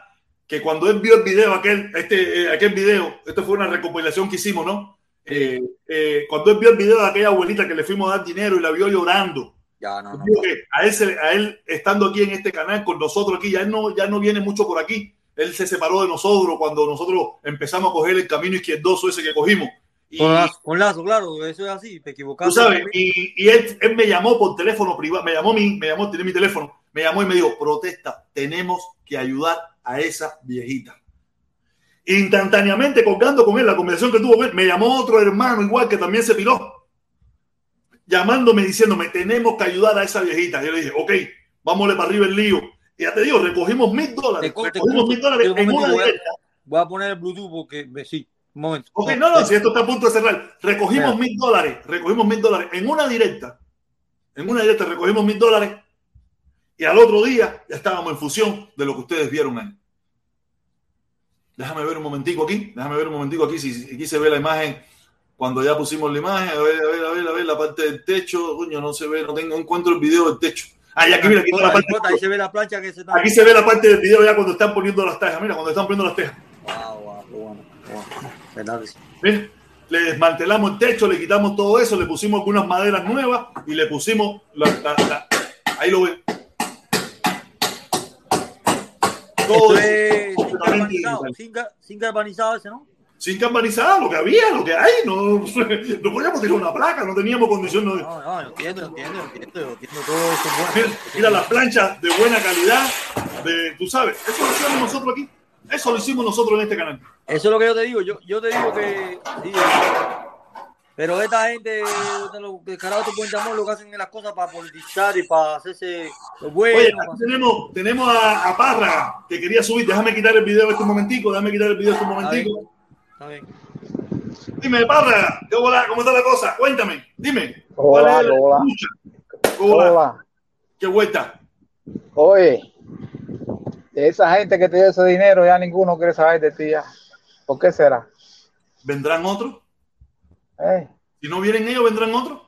que cuando él vio el video, aquel, este, eh, aquel video, esto fue una recopilación que hicimos, ¿no? Eh, eh, cuando él vio el video de aquella abuelita que le fuimos a dar dinero y la vio llorando, Ya, no, no. que a él, se- a él estando aquí en este canal con nosotros aquí, ya él no, ya no viene mucho por aquí. Él se separó de nosotros cuando nosotros empezamos a coger el camino izquierdoso ese que cogimos. Y, Con lazo, con lazo, claro, eso es así, te equivocaste. Tú sabes, y, y él, él me llamó por teléfono privado, me llamó mi, me llamó, tiene mi teléfono, me llamó y me dijo, protesta, tenemos que ayudar a esa viejita. Instantáneamente, colgando con él la conversación que tuvo con él, me llamó otro hermano igual que también se piró. llamándome diciéndome, tenemos que ayudar a esa viejita. Yo le dije, ok, vámonos para arriba el lío. Y ya te digo, recogimos mil dólares. Recogimos mil dólares en una directa. Voy a poner el Bluetooth porque sí. Un momento. Ok, no, no, si esto está a punto de cerrar. Recogimos mil dólares, recogimos mil dólares en una directa. En una directa recogimos mil dólares y al otro día ya estábamos en fusión de lo que ustedes vieron ahí. Déjame ver un momentico aquí, déjame ver un momentico aquí, si aquí se ve la imagen, cuando ya pusimos la imagen, a ver, a ver, a ver, a ver, la parte del techo, coño, no se ve, no tengo, encuentro el video del techo. Ah, aquí mira, aquí, la parte, ahí se ve la plancha que se está... Aquí se ve la parte del video ya cuando están poniendo las tejas, mira, cuando están poniendo las tejas. Wow, wow, bueno, wow. Mira, le desmantelamos el techo, le quitamos todo eso, le pusimos algunas maderas nuevas y le pusimos la, la, la ahí lo ven. Todo es sin carbonizado, sin, sin carbonizado ese, ¿no? Sin carbonizado, lo que había, lo que hay, no, no podíamos tirar una placa, no teníamos condición. No, no, no entiendo, entiendo, entiendo, entiendo todo eso. Bueno. Mira, las planchas de buena calidad, de, tú sabes, eso lo hicimos nosotros aquí, eso lo hicimos nosotros en este canal. Eso es lo que yo te digo, yo, yo te digo que, pero esta gente, los descarados de Puente Amor, lo que hacen es las cosas para politizar y para hacerse lo bueno. Oye, tenemos, tenemos a, a Parra, que quería subir. Déjame quitar el video este momentico, déjame quitar el video este momentico. Está bien. Dime, Parra, ¿cómo está la cosa? Cuéntame, dime. Hola, hola. hola. hola. ¿Qué vuelta? Oye, esa gente que te dio ese dinero, ya ninguno quiere saber de ti ya. ¿Por qué será? ¿Vendrán otros? Eh. Si no vienen ellos, vendrán otros.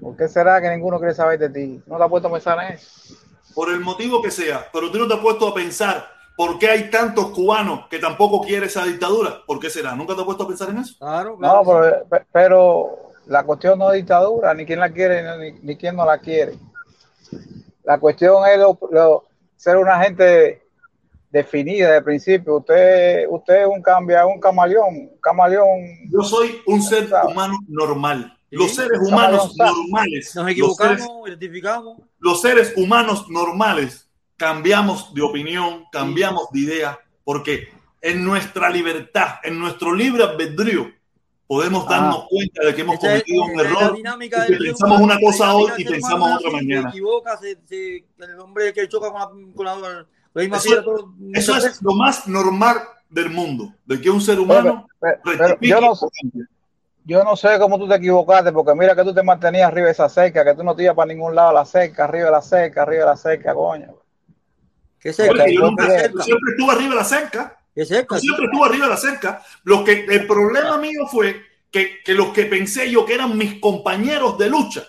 ¿Por qué será que ninguno quiere saber de ti? ¿No te has puesto a pensar en eso? Por el motivo que sea, pero tú no te has puesto a pensar por qué hay tantos cubanos que tampoco quieren esa dictadura. ¿Por qué será? ¿Nunca te has puesto a pensar en eso? Claro, No, pero, la cuestión no es dictadura, ni quién la quiere, ni, ni quién no la quiere. La cuestión es ser una gente definida de principio. Usted, usted es un cambia, un camaleón, camaleón. Yo soy un ser humano normal. Los seres humanos normales. Nos equivocamos, identificamos. Los seres humanos normales cambiamos de opinión, cambiamos de idea, porque en nuestra libertad, en nuestro libre albedrío, podemos ah. darnos cuenta de que hemos cometido un error. Y que pensamos una cosa hoy y pensamos otra mañana. Se equivoca, se, se, el hombre que choca con la, con la eso, es lo más normal del mundo, de que un ser humano. yo, no, yo, no, sé cómo tú te equivocaste, porque mira que tú te mantenías arriba de esa cerca, que tú no te ibas para ningún lado la cerca, arriba de la cerca, arriba de la cerca, coño. ¿Qué cerca? yo, siempre estuve arriba de la cerca. ¿Qué cerca? siempre estuve arriba de la cerca. Lo que, el problema mío fue que, que los que pensé yo que eran mis compañeros de lucha,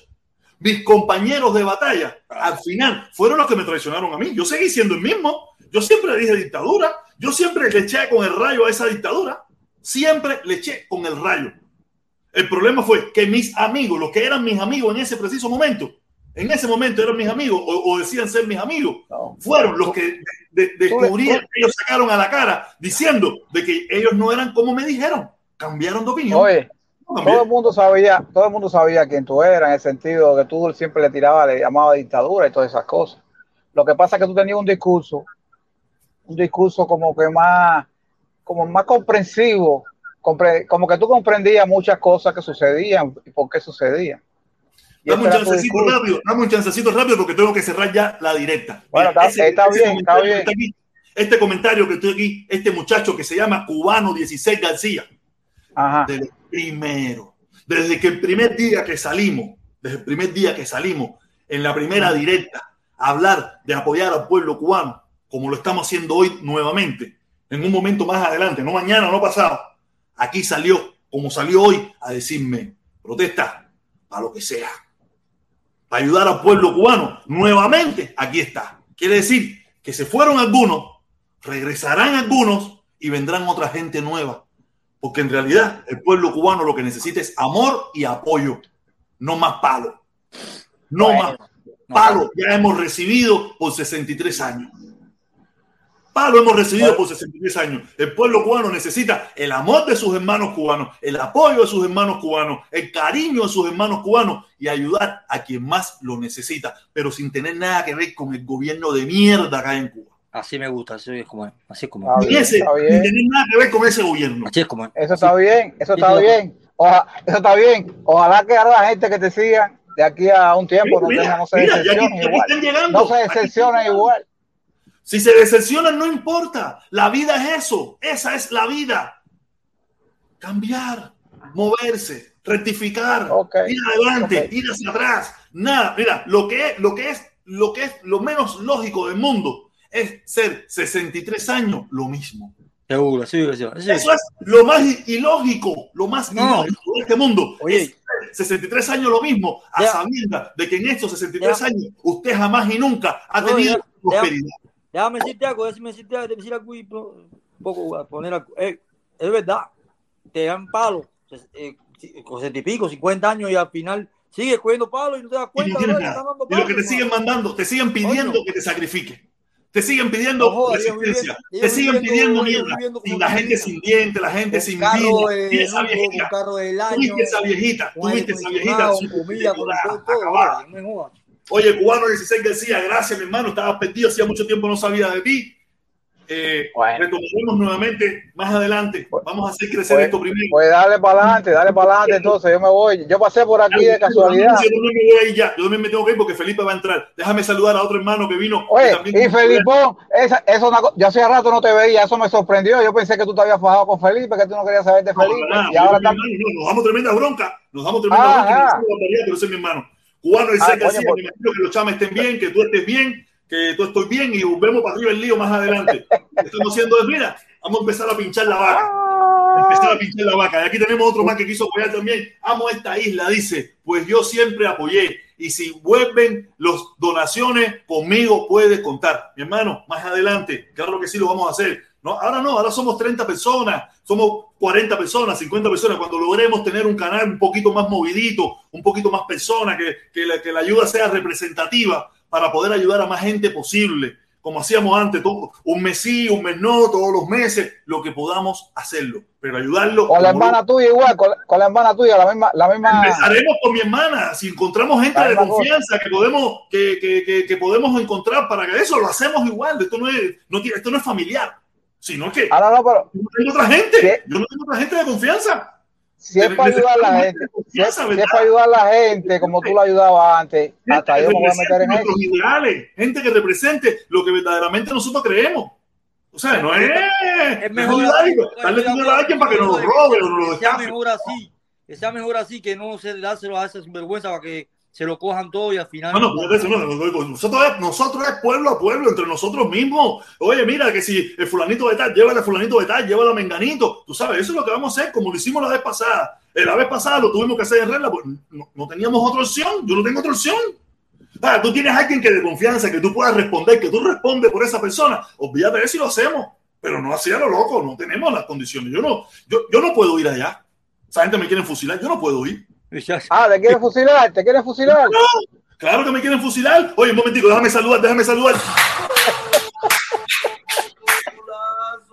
mis compañeros de batalla, al final, fueron los que me traicionaron a mí. Yo seguí siendo el mismo. Yo siempre dije dictadura. Yo siempre le eché con el rayo a esa dictadura. Siempre le eché con el rayo. El problema fue que mis amigos, los que eran mis amigos en ese preciso momento, en ese momento eran mis amigos o, decían ser mis amigos, fueron los que descubrieron, ellos sacaron a la cara diciendo de que ellos no eran como me dijeron, cambiaron de opinión. Todo el mundo sabía, todo el mundo sabía quién tú eras, en el sentido que tú siempre le tirabas, le llamaba dictadura y todas esas cosas. Lo que pasa es que tú tenías un discurso, un discurso como que más, como más comprensivo, como que tú comprendías muchas cosas que sucedían y por qué sucedían. Dame un chancecito rápido, dame un chancecito rápido porque tengo que cerrar ya la directa. Bueno, está, bien, está bien. este comentario que estoy aquí, este muchacho que se llama Cubano 16 García. Ajá primero. Desde que el primer día que salimos, desde el primer día que salimos en la primera directa a hablar de apoyar al pueblo cubano, como lo estamos haciendo hoy nuevamente, en un momento más adelante, no mañana, no pasado, aquí salió, como salió hoy, a decirme, protesta, para lo que sea, para ayudar al pueblo cubano, nuevamente, aquí está. Quiere decir que se fueron algunos, regresarán algunos y vendrán otra gente nueva porque en realidad el pueblo cubano lo que necesita es amor y apoyo, no más palo. No más palo. Ya hemos recibido por 63 años. Palo hemos recibido por 63 años. El pueblo cubano necesita el amor de sus hermanos cubanos, el apoyo de sus hermanos cubanos, el cariño de sus hermanos cubanos y ayudar a quien más lo necesita, pero sin tener nada que ver con el gobierno de mierda acá en Cuba. Así me gusta, así es como así es como y ese, no tiene nada que ver con ese gobierno. Así es como Eso está bien, eso está bien. eso está bien. Ojalá que ahora la gente que te siga de aquí a un tiempo no, Mira, tengan- no se mira, aquí- aquí. No se decepcionen igual. Si se decepcionan, no importa. La vida es eso. Esa es la vida. Cambiar, moverse, rectificar, ir adelante, ir hacia atrás. Nada, mira, lo que es, lo que es, lo que es lo menos lógico del mundo es ser 63 años lo mismo. Seguro, sí, sí, sí. Eso es lo más ilógico, lo más No. ilógico de este mundo. Oye. Es ser 63 años lo mismo, a Ya. sabiendas de que en estos 63 Ya. años usted jamás y nunca ha No, tenido ya, ya. prosperidad. Déjame decirte algo, déjame decirte, déjame decir algo y un poco a poner algo. Eh, es verdad, te dan palo, eh, con setenta y pico, 50 años y al final sigues cogiendo palo y no te das y cuenta. no tienes bro, te Y lo que te siguen mandando, te siguen pidiendo Coño. que te sacrifiques. Te siguen pidiendo resistencia. te siguen viviendo- pidiendo mierda. Y la gente sin dientes, la gente sin vida. Mira esa viejita. Tuviste esa viejita. Tuviste esa viejita. Oye, cubano 16 García, gracias, mi hermano. Estaba perdido, hacía mucho tiempo no sabía de ti. Eh, Bueno. Retomaremos nuevamente más adelante. Vamos a hacer crecer Pues, esto primero. pues dale para adelante, dale para adelante entonces, yo me voy. Yo pasé por aquí de casualidad. Yo también me voy ahí ya. Yo también me tengo que ir porque Felipe va a entrar. Déjame saludar a otro hermano que vino. que Oye, también- y Felipón, esa, eso es una yo hacía rato no te veía, eso me sorprendió. Yo pensé que tú te habías fajado con Felipe, que tú no querías saber de No, Felipe. nada, y ahora hermano, no, nos damos tremenda bronca. Nos damos tremenda Ah, bronca. ah. barbaridad, pero ese es mi hermano. Cubano y Ah, García, pues. me imagino que los chamas estén bien, que tú estés bien, que tú estoy bien y volvemos para arriba el lío más adelante. Estamos haciendo, mira, vamos a empezar a pinchar la vaca. Empezar a pinchar la vaca. Y aquí tenemos otro más que quiso apoyar también. Amo esta isla, dice, pues yo siempre apoyé. Y si vuelven las donaciones, conmigo puedes contar. Mi hermano, más adelante, claro que sí lo vamos a hacer. No, ahora no, ahora somos 30 personas, somos 40 personas, 50 personas. Cuando logremos tener un canal un poquito más movidito, un poquito más personas, que, que, la, que la ayuda sea representativa para poder ayudar a más gente posible, como hacíamos antes, todo, un mes sí, un mes no, todos los meses, lo que podamos hacerlo, pero ayudarlo. Con la hermana tuya igual, con, la- con la hermana tuya, la misma, la misma. Empezaremos con mi hermana. Si encontramos gente de confianza que podemos, que, que, que, que podemos encontrar para que eso lo hacemos igual. Esto no es, no esto no es familiar, sino que Ah, no, pero yo no tengo otra gente. Yo no tengo otra gente de confianza. Si es para ayudar a la gente, si es, Confianza, si ¿verdad? es para ayudar a la gente como tú la ayudabas antes, hasta yo me voy a meter en eso. ideales, gente que represente lo que verdaderamente nosotros creemos. O sea, no es, Es mejor ayudar, así, darle dinero a alguien para que nos lo robe o nos lo que sea mejor así, que sea mejor así, que no se dárselo a esa sinvergüenza para que se lo cojan todo y al final. No, eso, no, no, no, nosotros, es, nosotros es pueblo a pueblo, entre nosotros mismos. Oye, mira, que si el fulanito de tal, llévale al fulanito de tal, llévale a menganito. Tú sabes, eso es lo que vamos a hacer, como lo hicimos la vez pasada. Eh, La vez pasada lo tuvimos que hacer en regla, pues no, no teníamos otra opción. Yo no tengo otra opción. Ah, tú tienes a alguien que de confianza, que tú puedas responder, que tú respondes por esa persona. Olvídate de eso y lo hacemos. Pero no hacía lo loco, no tenemos las condiciones. Yo no, yo, yo no puedo ir allá. Esa gente me quiere fusilar, yo no puedo ir. Ah, ¿te quieres fusilar? ¿Te quieres fusilar? Claro que me quieren fusilar. Oye, un momentico, déjame saludar, déjame saludar.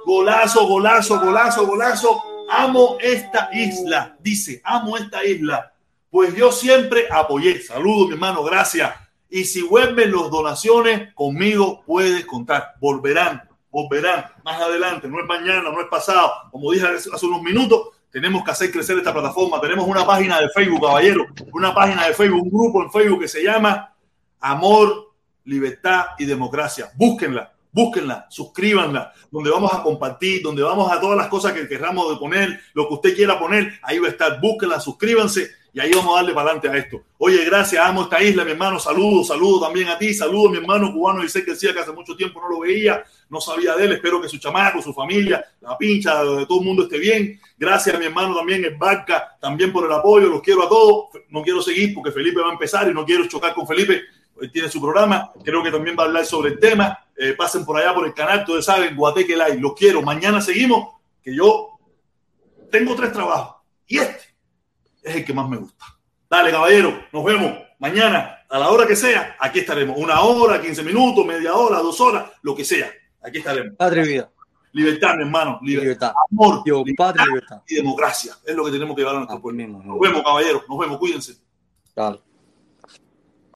Golazo, golazo, golazo, golazo. Amo esta isla. Dice, amo esta isla. Pues yo siempre apoyé. Saludos, mi hermano, gracias. Y si vuelven las donaciones, conmigo puedes contar. Volverán, volverán más adelante. No es mañana, no es pasado. Como dije hace unos minutos, tenemos que hacer crecer esta plataforma. Tenemos una página de Facebook, caballero. Una página de Facebook, un grupo en Facebook que se llama Amor, Libertad y Democracia. Búsquenla, búsquenla, suscríbanla, donde vamos a compartir, donde vamos a todas las cosas que querramos de poner, lo que usted quiera poner, ahí va a estar. Búsquenla, suscríbanse y ahí vamos a darle para adelante a esto. Oye, gracias, amo esta isla, mi hermano. Saludos, saludos también a ti, saludos, mi hermano cubano. Y sé que decía que hace mucho tiempo no lo veía, no sabía de él. Espero que su chamaco, su familia, la pincha, todo el mundo esté bien. Gracias a mi hermano también en Barca, también por el apoyo. Los quiero a todos. No quiero seguir porque Felipe va a empezar y no quiero chocar con Felipe. Él tiene su programa, creo que también va a hablar sobre el tema. Eh, pasen por allá por el canal, ustedes saben, Guateque Live. Los quiero. Mañana seguimos, que yo tengo tres trabajos y este es el que más me gusta. Dale, caballero, nos vemos mañana a la hora que sea. Aquí estaremos. Una hora, 15 minutos, media hora, dos horas, lo que sea. Aquí estaremos. Patria y vida. Libertad, mi hermano. Libertad. Libertad. Amor, Dios, libertad libertad. y democracia. Es lo que tenemos que llevar a nuestro Así pueblo. Nos vemos, caballeros. Nos vemos. Cuídense. Dale.